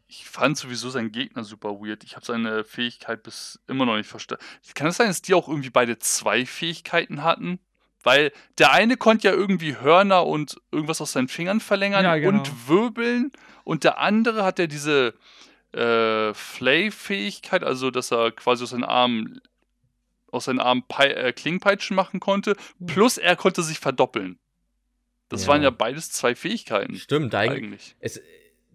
Ich fand sowieso seinen Gegner super weird. Ich habe seine Fähigkeit bis immer noch nicht verstanden. Kann es sein, dass die auch irgendwie beide zwei Fähigkeiten hatten? Weil der eine konnte ja irgendwie Hörner und irgendwas aus seinen Fingern verlängern Ja, genau. und wirbeln. Und der andere hat ja diese äh, Flay-Fähigkeit, also dass er quasi aus seinen Armen aus seinen Armen Pei äh, Klingenpeitschen machen konnte. Plus er konnte sich verdoppeln. Das Ja. waren ja beides zwei Fähigkeiten. Stimmt, eigentlich. Es,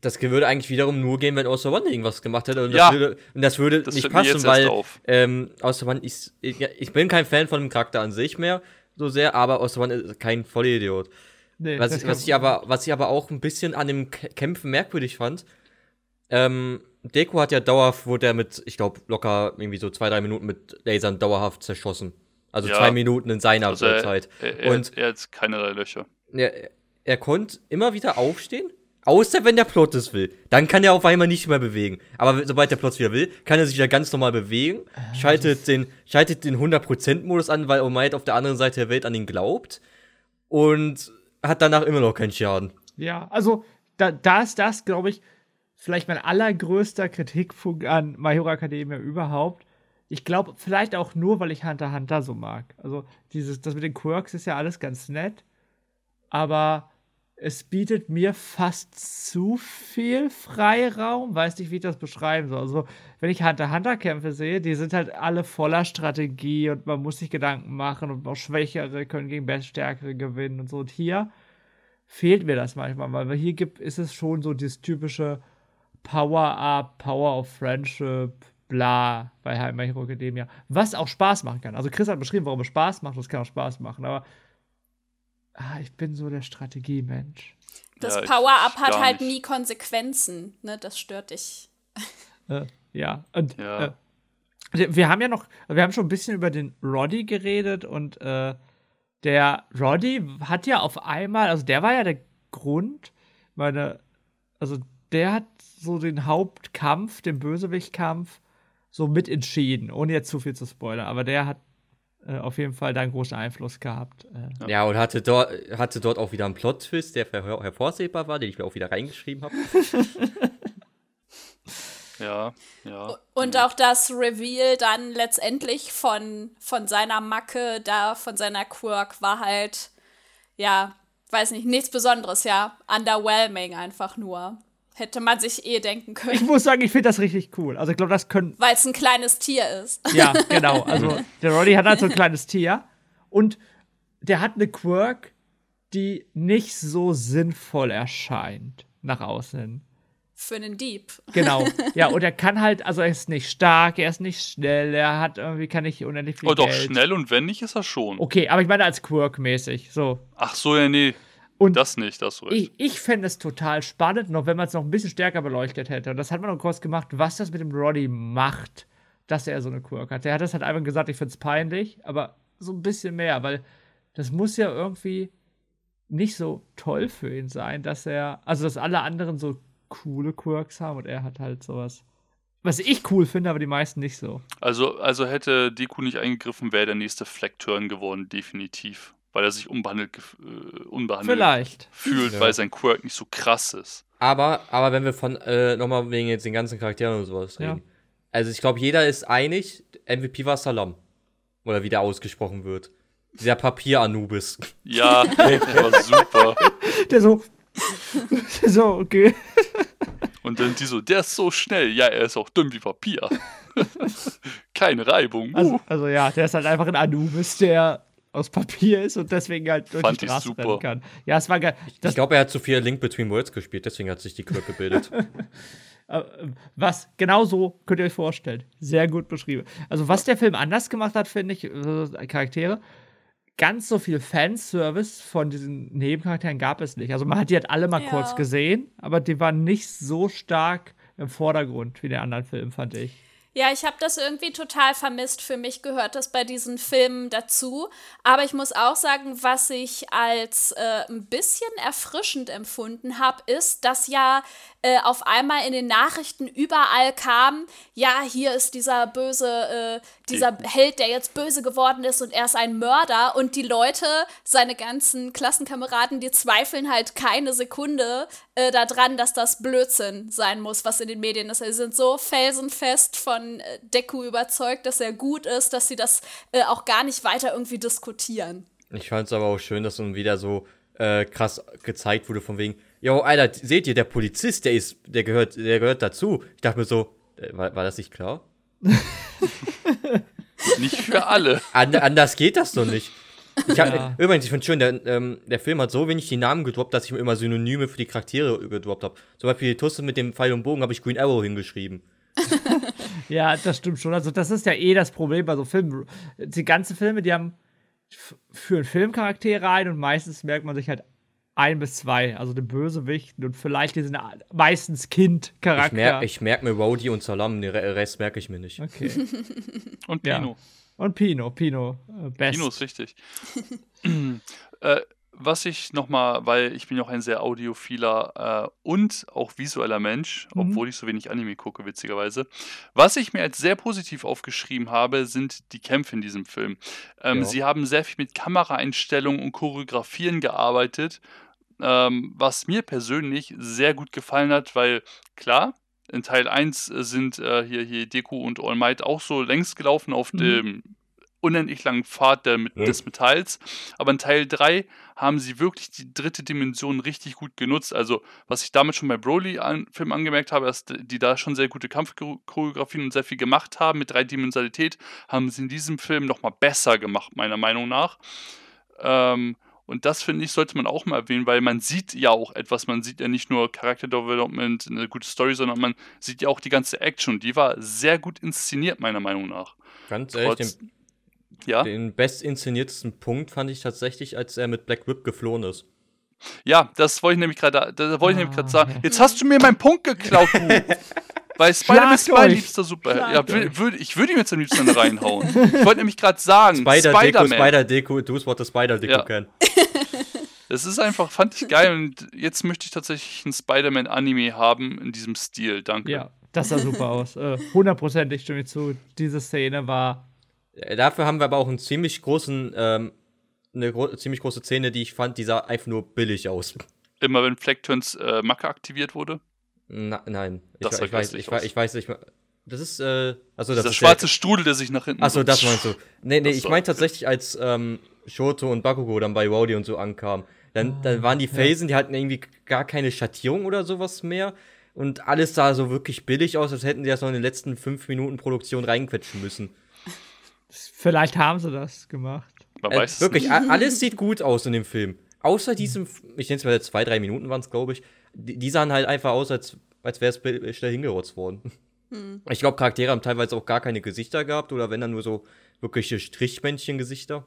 das würde eigentlich wiederum nur gehen, wenn Außer One irgendwas gemacht hätte. Und Ja. das würde, und das würde Das nicht passen, weil ähm, Außer One ist. Ich, ja, ich bin kein Fan von dem Charakter an sich mehr so sehr, aber Außer One ist kein Vollidiot. Nee, Was, ich- was, ich aber, was ich aber auch ein bisschen an dem Kämpfen merkwürdig fand, ähm, Deko hat ja dauerhaft, wurde er mit, ich glaube, locker irgendwie so zwei, drei Minuten mit Lasern dauerhaft zerschossen. Also Ja. zwei Minuten in seiner Also er, Zeit. er, er, Und er hat keinerlei Löcher. er, er konnte immer wieder aufstehen, außer wenn der Plot es will. Dann kann er auf einmal nicht mehr bewegen. Aber sobald der Plot wieder will, kann er sich wieder ganz normal bewegen, schaltet den, schaltet den 100%-Modus an, weil Omight auf der anderen Seite der Welt an ihn glaubt und hat danach immer noch keinen Schaden. Ja, also da, da ist das, glaube ich, vielleicht mein allergrößter Kritikpunkt an My Hero Academia überhaupt. Ich glaube, vielleicht auch nur, weil ich Hunter Hunter so mag. Also, dieses, das mit den Quirks ist ja alles ganz nett, aber es bietet mir fast zu viel Freiraum. Weiß nicht, wie ich das beschreiben soll. Also, wenn ich Hunter x Hunter Kämpfe sehe, die sind halt alle voller Strategie und man muss sich Gedanken machen und auch Schwächere können gegen Beststärkere gewinnen und so. Und hier fehlt mir das manchmal, weil hier gibt, ist es schon so dieses typische Power-Up, Power of Friendship, bla, bei My Hero Academia. Was auch Spaß machen kann. Also Chris hat beschrieben, warum es Spaß macht, das kann auch Spaß machen, aber ah, ich bin so der Strategiemensch. Das Ja, Power-Up hat halt nicht. nie Konsequenzen. Ne? Das stört dich. Äh, ja, und Ja. Äh, wir wir haben ja noch, wir haben schon ein bisschen über den Roddy geredet und äh, der Roddy hat ja auf einmal, also der war ja der Grund, meine, also der hat so den Hauptkampf, den Bösewichtkampf, so mit entschieden, ohne jetzt zu viel zu spoilern, aber der hat äh, auf jeden Fall da einen großen Einfluss gehabt. Äh, Ja, und hatte dort, hatte dort auch wieder einen Plot-Twist, der her hervorsehbar war, den ich mir auch wieder reingeschrieben habe. Ja, ja. Und auch das Reveal dann letztendlich von, von seiner Macke, da von seiner Quirk, war halt, ja, weiß nicht, nichts Besonderes, ja. Underwhelming einfach nur. Hätte man sich eh denken ich können, muss sagen, ich finde das richtig cool. Also ich glaube, das können, weil es ein kleines Tier ist. Ja, genau. Also der Roddy hat halt so ein kleines Tier und der hat eine Quirk, die nicht so sinnvoll erscheint nach außen hin. Für einen Dieb. Genau. Ja, und er kann halt, also er ist nicht stark, er ist nicht schnell, er hat irgendwie, kann nicht unendlich viel Oh, doch, Geld. schnell und wendig ist er schon. Okay, aber ich meine als Quirk-mäßig, so. Ach so, ja, nee. Und Das nicht, das recht. ich, ich fände es total spannend, noch wenn man es noch ein bisschen stärker beleuchtet hätte. Und das hat man noch kurz gemacht, was das mit dem Roddy macht, dass er so eine Quirk hat. Der hat das halt einfach gesagt, ich finde es peinlich, aber so ein bisschen mehr, weil das muss ja irgendwie nicht so toll für ihn sein, dass er, also dass alle anderen so coole Quirks haben und er hat halt sowas. Was ich cool finde, aber die meisten nicht so. Also, also hätte Deku nicht eingegriffen, wäre der nächste Fleck-Turn geworden, definitiv. Weil er sich unbehandelt, äh, unbehandelt Vielleicht. fühlt, Ja. weil sein Quirk nicht so krass ist. Aber, aber wenn wir von, äh, nochmal wegen jetzt den ganzen Charakteren und sowas Ja. reden. Also ich glaube, jeder ist einig, MVP war Salam. Oder wie der ausgesprochen wird. Dieser Papier-Anubis. Ja, der war super. Der so. so, okay. Und dann die so, der ist so schnell. Ja, er ist auch dünn wie Papier. Keine Reibung. Uh. Also, also ja, der ist halt einfach ein Anubis, der aus Papier ist und deswegen halt durch Fand die Straße super. rennen kann. Ja, es war geil. Das, ich glaube, er hat zu viel Link Between Worlds gespielt, deswegen hat sich die Quirk gebildet. Äh, was genau so könnt ihr euch vorstellen. Sehr gut beschrieben. Also, was der Film anders gemacht hat, finde ich, äh, Charaktere, ganz so viel Fanservice von diesen Nebencharakteren gab es nicht. Also, man hat die halt alle mal Ja. kurz gesehen, aber die waren nicht so stark im Vordergrund wie der anderen Film, fand ich. Ja, ich habe das irgendwie total vermisst. Für mich gehört das bei diesen Filmen dazu. Aber ich muss auch sagen, was ich als äh, ein bisschen erfrischend empfunden habe, ist, dass ja äh, auf einmal in den Nachrichten überall kam, ja, hier ist dieser böse, äh, dieser Held, der jetzt böse geworden ist und er ist ein Mörder. Und die Leute, seine ganzen Klassenkameraden, die zweifeln halt keine Sekunde äh, daran, dass das Blödsinn sein muss, was in den Medien ist. Sie sind so felsenfest von äh, Deku überzeugt, dass er gut ist, dass sie das äh, auch gar nicht weiter irgendwie diskutieren. Ich fand es aber auch schön, dass nun wieder so äh, krass gezeigt wurde von wegen, yo, Alter, seht ihr, der Polizist, der ist, der gehört, der gehört dazu. Ich dachte mir so, äh, war, war das nicht klar? Nicht für alle. And, anders geht das doch nicht. Ich hab, Ja. Übrigens, ich finde schön, der, ähm, der Film hat so wenig die Namen gedroppt, dass ich mir immer Synonyme für die Charaktere gedroppt habe. Zum Beispiel die Tusse mit dem Pfeil und Bogen habe ich Green Arrow hingeschrieben. Ja, das stimmt schon. Also, das ist ja eh das Problem bei so Filmen. Die ganzen Filme, die haben führen Filmcharaktere ein und meistens merkt man sich halt ein bis zwei, also den Bösewichten und vielleicht diesen a- meistens Kind-Charakter. Ich merke merk mir Rowdy und Salam, den Re- Rest merke ich mir nicht. Okay. Und Ja. Und Pino, Pino, äh, best. Pino ist wichtig. äh, was ich nochmal, weil ich bin auch ein sehr audiophiler äh, und auch visueller Mensch, Mhm. obwohl ich so wenig Anime gucke, witzigerweise. Was ich mir als sehr positiv aufgeschrieben habe, sind die Kämpfe in diesem Film. Ähm, Ja. Sie haben sehr viel mit Kameraeinstellungen und Choreografien gearbeitet, ähm, was mir persönlich sehr gut gefallen hat, weil klar, in Teil 1 sind äh, hier, hier Deku und All Might auch so längs gelaufen auf Mhm. dem unendlich langen Pfad der, Ja. des Metalls. Aber in Teil 3 haben sie wirklich die dritte Dimension richtig gut genutzt. Also, was ich damit schon bei Broly-Film angemerkt habe, dass die da schon sehr gute Kampfchoreografien und sehr viel gemacht haben mit Dreidimensionalität, haben sie in diesem Film nochmal besser gemacht, meiner Meinung nach. Ähm, und das finde ich, sollte man auch mal erwähnen, weil man sieht ja auch etwas. Man sieht ja nicht nur Character Development, eine gute Story, sondern man sieht ja auch die ganze Action. Die war sehr gut inszeniert, meiner Meinung nach. Ganz ehrlich, Trotz, den, ja, den bestinszeniertesten Punkt fand ich tatsächlich, als er mit Black Whip geflohen ist. ja, das wollte ich nämlich gerade, da wollte ich nämlich Ah, gerade sagen. Jetzt hast du mir meinen Punkt geklaut, du. Weil Spider-Man ist mein liebster Superheld. Ja, würd, ich würde ihm jetzt am liebsten reinhauen. Ich wollte nämlich gerade sagen, Spider Deko, Spider-Man. Spider Deko, do's what the Spider Deko Ja. can. Das ist einfach, fand ich geil und jetzt möchte ich tatsächlich ein Spider-Man-Anime haben in diesem Stil. Danke. Ja, das sah super aus. Äh, Hundertprozentig stimme ich zu. Diese Szene war. Äh, Dafür haben wir aber auch einen ziemlich großen, ähm, eine gro ziemlich große Szene, die ich fand, die sah einfach nur billig aus. Immer wenn Fleckturns äh, Macke aktiviert wurde. Na, nein, ich, Das sah ich, weiß, ich, weiß- ich weiß nicht mehr. Das ist, äh, also das Dieser ist schwarze Strudel, der sich nach hinten. Achso, das meinst du. Nee, nee, Das ich meine tatsächlich, als ähm, Shoto und Bakugo dann bei Rowdy und so ankamen. Dann, dann waren die Felsen, die hatten irgendwie gar keine Schattierung oder sowas mehr. Und alles sah so wirklich billig aus, als hätten sie das noch in den letzten fünf Minuten Produktion reinquetschen müssen. Vielleicht haben sie das gemacht. Man Äh, weiß es wirklich, alles sieht gut aus in dem Film. Außer diesem, ich nenne es mal zwei, drei Minuten waren es, glaube ich. Die, die sahen halt einfach aus, als, als wäre es schnell hingerotzt worden. Ich glaube, Charaktere haben teilweise auch gar keine Gesichter gehabt oder wenn dann nur so wirkliche Strichmännchen-Gesichter.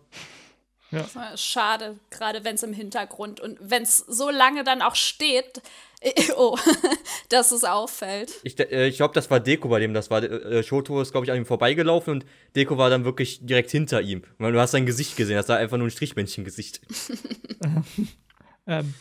War Schade, gerade wenn es im Hintergrund und wenn es so lange dann auch steht, äh, oh, dass es auffällt. Ich, äh, ich glaube, das war Deko bei dem, das war, äh, Shoto ist, glaube ich, an ihm vorbeigelaufen und Deko war dann wirklich direkt hinter ihm. Und du hast sein Gesicht gesehen, das war einfach nur ein Strichmännchen-Gesicht. Ähm,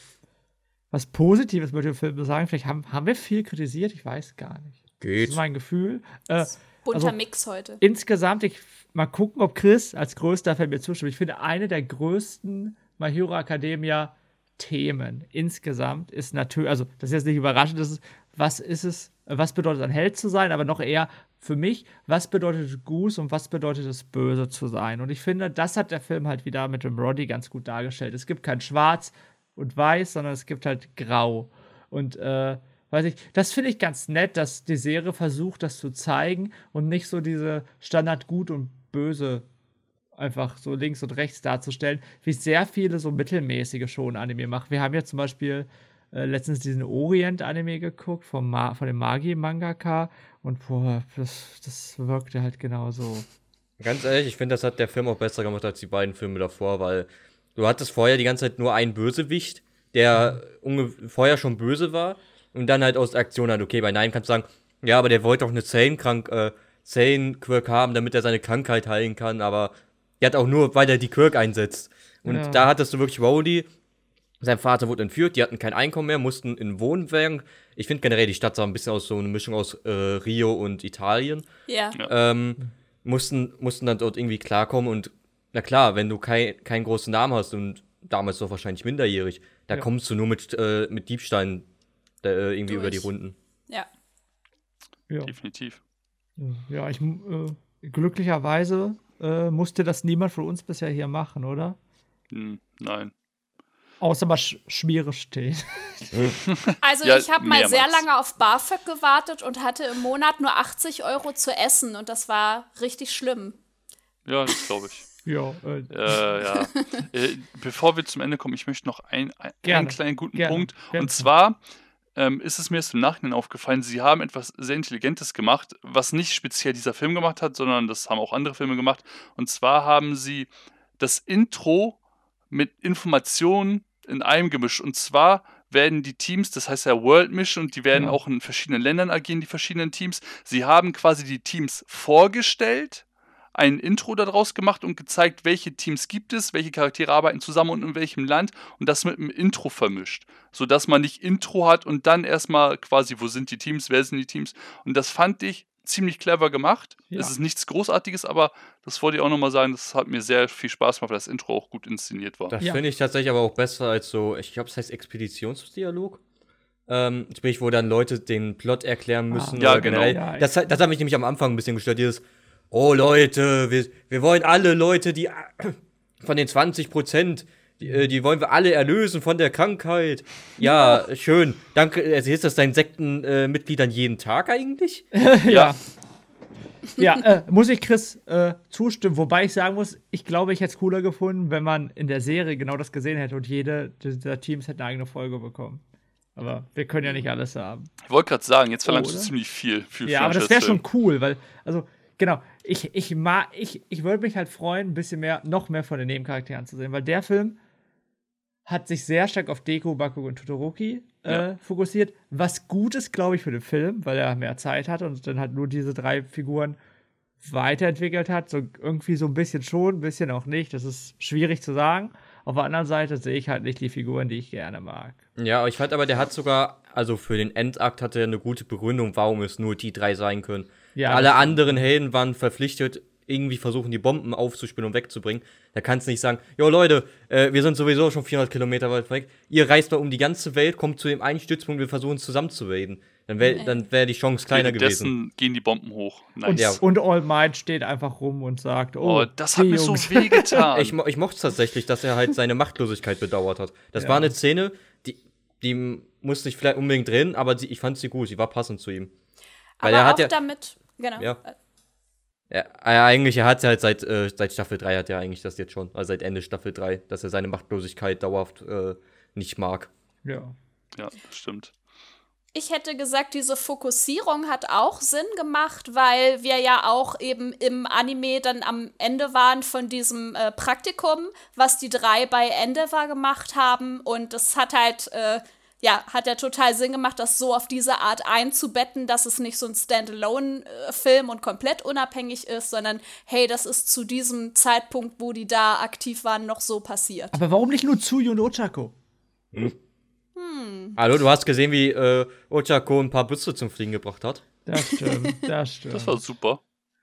was Positives möchte ich im Film sagen. Vielleicht haben, haben wir viel kritisiert, ich weiß gar nicht. Das Geht. ist mein Gefühl. Äh, Bunter Also- Mix heute. insgesamt, ich mal gucken, ob Chris als größter Fan mir zustimmt. Ich finde, eine der größten My Hero Academia Themen insgesamt ist natürlich, also das ist jetzt nicht überraschend, das ist, was ist es, was bedeutet ein Held zu sein, aber noch eher für mich, was bedeutet es Goose und was bedeutet es böse zu sein? Und ich finde, das hat der Film halt wieder mit dem Roddy ganz gut dargestellt. Es gibt kein Schwarz und Weiß, sondern es gibt halt Grau. Und äh, weiß ich, das finde ich ganz nett, dass die Serie versucht, das zu zeigen und nicht so diese Standard gut und böse einfach so links und rechts darzustellen, wie sehr viele so mittelmäßige schon Anime machen. Wir haben ja zum Beispiel äh, letztens diesen Orient-Anime geguckt vom Ma von dem Magi-Mangaka und boah, das, das wirkte halt genauso. Ganz ehrlich, ich finde, das hat der Film auch besser gemacht als die beiden Filme davor, weil du hattest vorher die ganze Zeit nur einen Bösewicht, der unge- vorher schon böse war und dann halt aus der Aktion hat, okay, bei Nein kannst du sagen, ja, aber der wollte auch eine Zellenkrank, äh, Zellenquirk haben, damit er seine Krankheit heilen kann, aber der hat auch nur, weil er die Quirk einsetzt. Und Ja. da hattest du wirklich Rowdy, sein Vater wurde entführt, die hatten kein Einkommen mehr, mussten in Wohnwagen. Ich finde generell, die Stadt sah ein bisschen aus so eine Mischung aus äh, Rio und Italien Ja. ähm, mussten, mussten dann dort irgendwie klarkommen und na klar, wenn du kein, keinen großen Namen hast und damals doch wahrscheinlich minderjährig, da Ja. kommst du nur mit, äh, mit Diebstahlen äh, irgendwie über die Durch. Runden. Ja. Ja, Definitiv. ja ich, äh, glücklicherweise äh, musste das niemand von uns bisher hier machen, oder? Hm, nein. Außer mal Sch Schmiere stehen. Also Ja, ich habe mal sehr lange auf BAföG gewartet und hatte im Monat nur 80 Euro zu essen und das war richtig schlimm. Ja, das glaube ich. Ja, äh, Äh, ja. äh, bevor wir zum Ende kommen, ich möchte noch ein, ein, einen kleinen guten Gerne. Punkt. Gerne. Und zwar ähm, ist es mir erst im Nachhinein aufgefallen, sie haben etwas sehr Intelligentes gemacht, was nicht speziell dieser Film gemacht hat, sondern das haben auch andere Filme gemacht. Und zwar haben sie das Intro mit Informationen in einem gemischt. Und zwar werden die Teams, das heißt ja World Mission, und die werden Ja. auch in verschiedenen Ländern agieren, die verschiedenen Teams. Sie haben quasi die Teams vorgestellt, ein Intro daraus gemacht und gezeigt, welche Teams gibt es, welche Charaktere arbeiten zusammen und in welchem Land und das mit einem Intro vermischt, sodass man nicht Intro hat und dann erstmal quasi, wo sind die Teams, wer sind die Teams und das fand ich ziemlich clever gemacht. Ja. Es ist nichts Großartiges, aber das wollte ich auch nochmal sagen, das hat mir sehr viel Spaß gemacht, weil das Intro auch gut inszeniert war. Das Ja. finde ich tatsächlich aber auch besser als so, ich glaube, es heißt Expeditionsdialog. Ähm, sprich, wo dann Leute den Plot erklären müssen. Ja, oder genau. Ja, das, hat- das hat mich nämlich am Anfang ein bisschen gestört. Dieses, oh Leute, wir, wir wollen alle Leute, die von den 20 Prozent, die, äh, die wollen wir alle erlösen von der Krankheit. Ja, schön. Danke. Also ist das deinen Sektenmitgliedern äh, jeden Tag eigentlich? ja. Ja, äh, muss ich Chris äh, zustimmen, wobei ich sagen muss, ich glaube, ich hätte es cooler gefunden, wenn man in der Serie genau das gesehen hätte und jede dieser Teams hätte eine eigene Folge bekommen. Aber wir können ja nicht alles haben. Ich wollte gerade sagen, jetzt verlangst du Oder? ziemlich viel für Ja, aber das wäre schon cool, weil, also, genau, ich, ich, ich, ich würde mich halt freuen, ein bisschen mehr, noch mehr von den Nebencharakteren zu sehen, weil der Film hat sich sehr stark auf Deku, Baku und Todoroki äh, Ja. fokussiert, was gut ist, glaube ich, für den Film, weil er mehr Zeit hat und dann halt nur diese drei Figuren weiterentwickelt hat. So irgendwie so ein bisschen schon, ein bisschen auch nicht. Das ist schwierig zu sagen. Auf der anderen Seite sehe ich halt nicht die Figuren, die ich gerne mag. Ja, ich fand aber, der hat sogar, also für den Endakt hatte er eine gute Begründung, warum es nur die drei sein können. Ja, Alle anderen Helden waren verpflichtet, irgendwie versuchen, die Bomben aufzuspielen und wegzubringen. Da kannst du nicht sagen, jo Leute, äh, wir sind sowieso schon 400 Kilometer weit weg. Ihr reist mal um die ganze Welt, kommt zu dem einen Stützpunkt, wir versuchen es zusammenzuwählen. Dann wäre dann wär die Chance kleiner gewesen. Gehen die Bomben hoch. Nice. Und, Ja. und All Might steht einfach rum und sagt, oh, Oh, das hat die mir so Jungs- wehgetan. Ich, ich mochte es tatsächlich, dass er halt seine Machtlosigkeit bedauert hat. Das Ja. war eine Szene, die, die musste ich vielleicht unbedingt drin, aber sie, ich fand sie gut, sie war passend zu ihm. Weil Aber er hat auch ja- damit, genau. Ja. Ja, er eigentlich, er hat halt seit, äh, seit Staffel 3 hat er eigentlich das jetzt schon, also seit Ende Staffel 3, dass er seine Machtlosigkeit dauerhaft äh, nicht mag. Ja. ja, das stimmt. Ich hätte gesagt, diese Fokussierung hat auch Sinn gemacht, weil wir ja auch eben im Anime dann am Ende waren von diesem äh, Praktikum, was die drei bei Endeavor gemacht haben. Und das hat halt, äh, ja, hat ja total Sinn gemacht, das so auf diese Art einzubetten, dass es nicht so ein Standalone-Film und komplett unabhängig ist, sondern hey, das ist zu diesem Zeitpunkt, wo die da aktiv waren, noch so passiert. Aber warum nicht nur Tsuyu und Ochako? Hallo, du hast gesehen, wie äh, Ochako ein paar Büste zum Fliegen gebracht hat? Das stimmt, das stimmt. Das war super.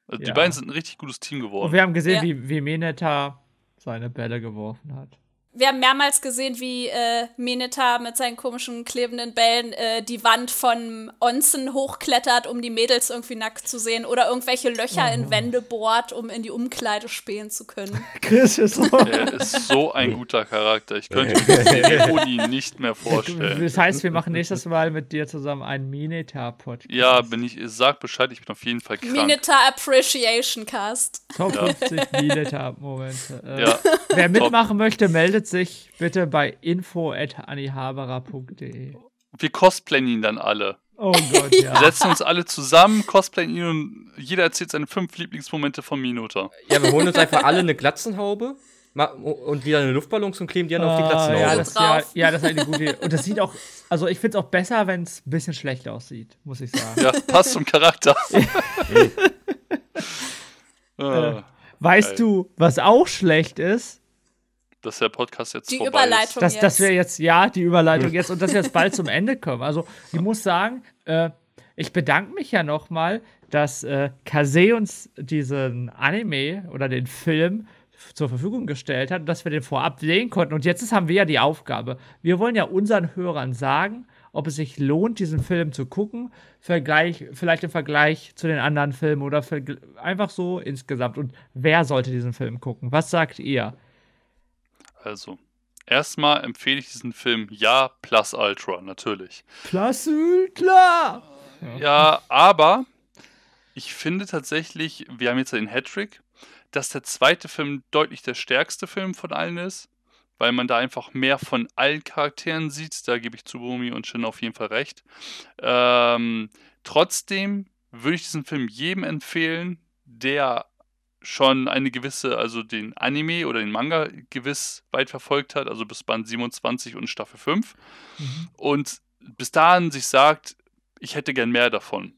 Also Die Ja. beiden sind ein richtig gutes Team und geworden. wir haben gesehen, Ja. wie, wie Meneta seine Bälle geworfen hat. Wir haben mehrmals gesehen, wie äh, Meneta mit seinen komischen klebenden Bällen äh, die Wand von Onsen hochklettert, um die Mädels irgendwie nackt zu sehen oder irgendwelche Löcher in Wände bohrt, um in die Umkleide spähen zu können. Chris ist so. Er ist so ein guter Charakter. Ich könnte mir Uni nicht mehr vorstellen. Das heißt, wir machen nächstes Mal mit dir zusammen einen Mineta-Podcast. Ja, bin ich, sag Bescheid, ich bin auf jeden Fall krank. Meneta Appreciation Cast. Top 50 Mineta-Momente. Äh, Ja, Wer mitmachen möchte, meldet meldet sich bitte bei info.annihaberer.de. Wir cosplayen ihn dann alle. Oh Gott, Wir ja. setzen uns alle zusammen, cosplayen ihn und jeder erzählt seine fünf Lieblingsmomente von Minota. Ja, wir holen uns einfach alle eine Glatzenhaube und wieder eine Luftballons und kleben die dann auf die Ah, Glatzenhaube. ja, das, ja, drauf. ja, das ist eine gute Idee. Und das sieht auch, also ich finde es auch besser, wenn es ein bisschen schlecht aussieht, muss ich sagen. Ja, passt zum Charakter. äh, Weißt Geil. du, was auch schlecht ist? Dass der Podcast jetzt Die vorbei Überleitung Dass, jetzt. dass wir jetzt, ja, die Überleitung jetzt und dass wir jetzt bald zum Ende kommen. Also, ich muss sagen, äh, ich bedanke mich ja nochmal, dass äh, Kase uns diesen Anime oder den Film zur Verfügung gestellt hat, dass wir den vorab sehen konnten. Und jetzt ist, haben wir ja die Aufgabe. Wir wollen ja unseren Hörern sagen, ob es sich lohnt, diesen Film zu gucken, Vergleich, vielleicht im Vergleich zu den anderen Filmen oder einfach so insgesamt. Und wer sollte diesen Film gucken? Was sagt ihr? Also, erstmal empfehle ich diesen Film Ja plus Ultra, natürlich. Plus Ultra! Ja, aber ich finde tatsächlich, wir haben jetzt den Hattrick, dass der zweite Film deutlich der stärkste Film von allen ist, weil man da einfach mehr von allen Charakteren sieht. Da gebe ich Tsubumi und Shin auf jeden Fall recht. Ähm, trotzdem würde ich diesen Film jedem empfehlen, der schon eine gewisse, also den Anime oder den Manga gewiss weit verfolgt hat, also bis Band 27 und Staffel 5. Und bis dahin sich sagt, ich hätte gern mehr davon.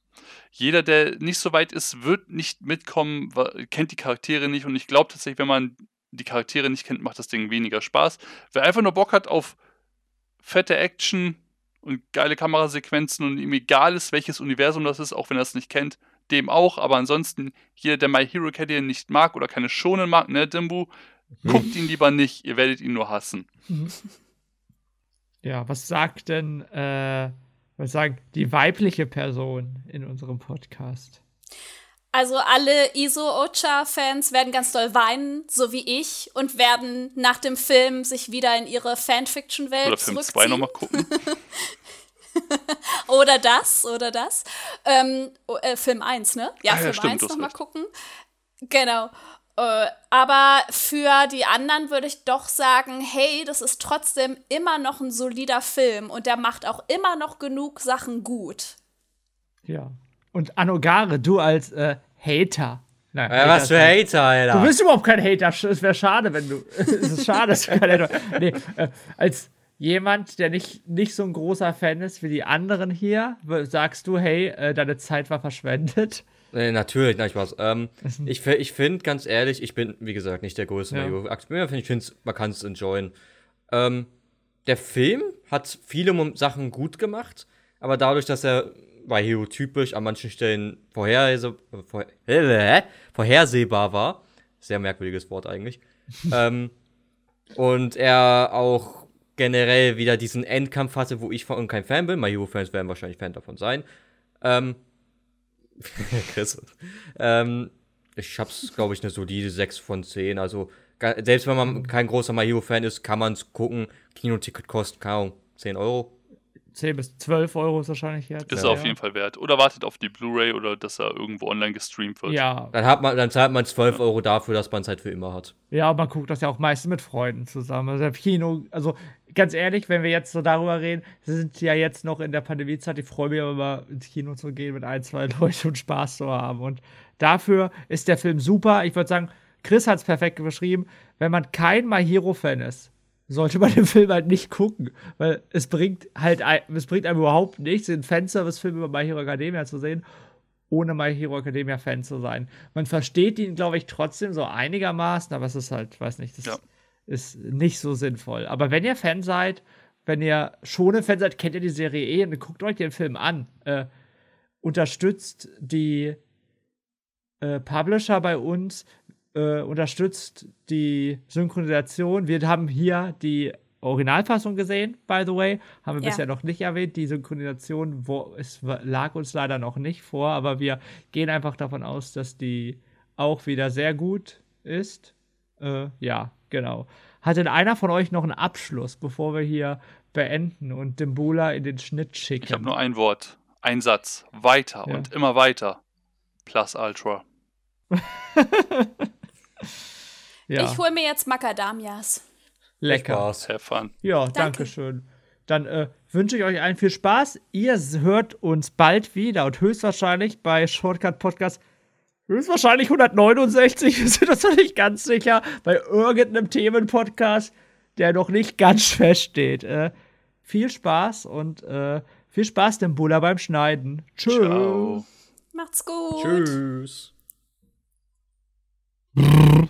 Jeder, der nicht so weit ist, wird nicht mitkommen, kennt die Charaktere nicht und ich glaube tatsächlich, wenn man die Charaktere nicht kennt, macht das Ding weniger Spaß. Wer einfach nur Bock hat auf fette Action und geile Kamerasequenzen und ihm egal ist, welches Universum das ist, auch wenn er es nicht kennt, dem auch. Aber ansonsten, jeder, der My Hero Academia nicht mag oder keine Schonen mag, ne, Dimbu, guckt ihn lieber nicht, ihr werdet ihn nur hassen. Ja, was sagt denn, äh, was sagt die weibliche Person in unserem Podcast? Also alle Iso-Ocha-Fans werden ganz doll weinen, so wie ich, und werden nach dem Film sich wieder in ihre Fanfiction-Welt Oder Film 2 zurückziehen. nochmal gucken. Oder das, oder das. Ähm, oh, äh, Film 1, ne? Ja, Ah ja, Film stimmt, 1 du hast nochmal gucken. Genau. Äh, aber für die anderen würde ich doch sagen, hey, das ist trotzdem immer noch ein solider Film und der macht auch immer noch genug Sachen gut. Ja. Und Anogare, du als äh, Hater. Nein, Ja, was für Hater, Alter. Du bist überhaupt kein Hater. Es wäre schade, wenn du. es ist schade, dass du kein Hater Nee, äh, als jemand, der nicht, nicht so ein großer Fan ist wie die anderen hier, sagst du, hey, äh, deine Zeit war verschwendet. Nee, natürlich, nein. Ähm, ich fi- ich finde, ganz ehrlich, ich bin, wie gesagt, nicht der größte Ja. Mario. Ich finde, man kann es enjoyen. Ähm, der Film hat viele Sachen gut gemacht, aber dadurch, dass er bei Hero typisch an manchen Stellen vorherse vor äh, vorhersehbar war, sehr merkwürdiges Wort eigentlich, ähm, und er auch generell wieder diesen Endkampf hatte, wo ich von kein Fan bin. My Hero-Fans werden wahrscheinlich Fan davon sein. Ähm, Chris. Ähm, ich hab's, glaube ich, eine solide 6 von 10. Also, selbst wenn man kein großer My Hero-Fan ist, kann man's gucken. Kinoticket kostet, keine Ahnung, 10 Euro. 10 bis 12 Euro ist wahrscheinlich jetzt. Ist ja. er auf jeden Fall wert. Oder wartet auf die Blu-ray oder dass er irgendwo online gestreamt wird. Ja, Dann, hat man, dann zahlt man 12 Euro dafür, dass man es halt für immer hat. Ja, man guckt das ja auch meistens mit Freunden zusammen. Also im Kino, also ganz ehrlich, wenn wir jetzt so darüber reden, sind ja jetzt noch in der Pandemiezeit, ich freue mich aber mal ins Kino zu gehen mit ein, zwei Leuten und Spaß zu haben. Und dafür ist der Film super. Ich würde sagen, Chris hat es perfekt beschrieben. Wenn man kein My Hero-Fan ist, sollte man den Film halt nicht gucken. Weil es bringt halt, es bringt einem überhaupt nichts, den Fanservice-Film über My Hero Academia zu sehen ohne My Hero Academia Fan zu sein. Man versteht ihn, glaube ich, trotzdem so einigermaßen, aber es ist halt, weiß nicht, das Ja. Ist nicht so sinnvoll. Aber wenn ihr Fan seid, wenn ihr schon ein Fan seid, kennt ihr die Serie eh und guckt euch den Film an. Äh, unterstützt die äh, Publisher bei uns, äh, unterstützt die Synchronisation. Wir haben hier die Originalfassung gesehen, by the way. Haben wir Ja. bisher noch nicht erwähnt. Die Synchronisation wo, es lag uns leider noch nicht vor, aber wir gehen einfach davon aus, dass die auch wieder sehr gut ist. Äh, ja, genau. Hat denn einer von euch noch einen Abschluss, bevor wir hier beenden und Dimbula in den Schnitt schicken? Ich habe nur ein Wort, ein Satz. Weiter Ja. und immer weiter. Plus Ultra. ja. Ich hole mir jetzt Macadamias. Lecker. Spaß. Have fun. Ja, Danke. danke schön. Dann äh, wünsche ich euch allen viel Spaß. Ihr hört uns bald wieder und höchstwahrscheinlich bei Shortcut Podcast höchstwahrscheinlich 169, wir sind uns noch nicht ganz sicher, bei irgendeinem Themenpodcast, der noch nicht ganz feststeht. Äh, viel Spaß und äh, viel Spaß dem Buller beim Schneiden. Tschüss. Ciao. Macht's gut. Tschüss. Brrr.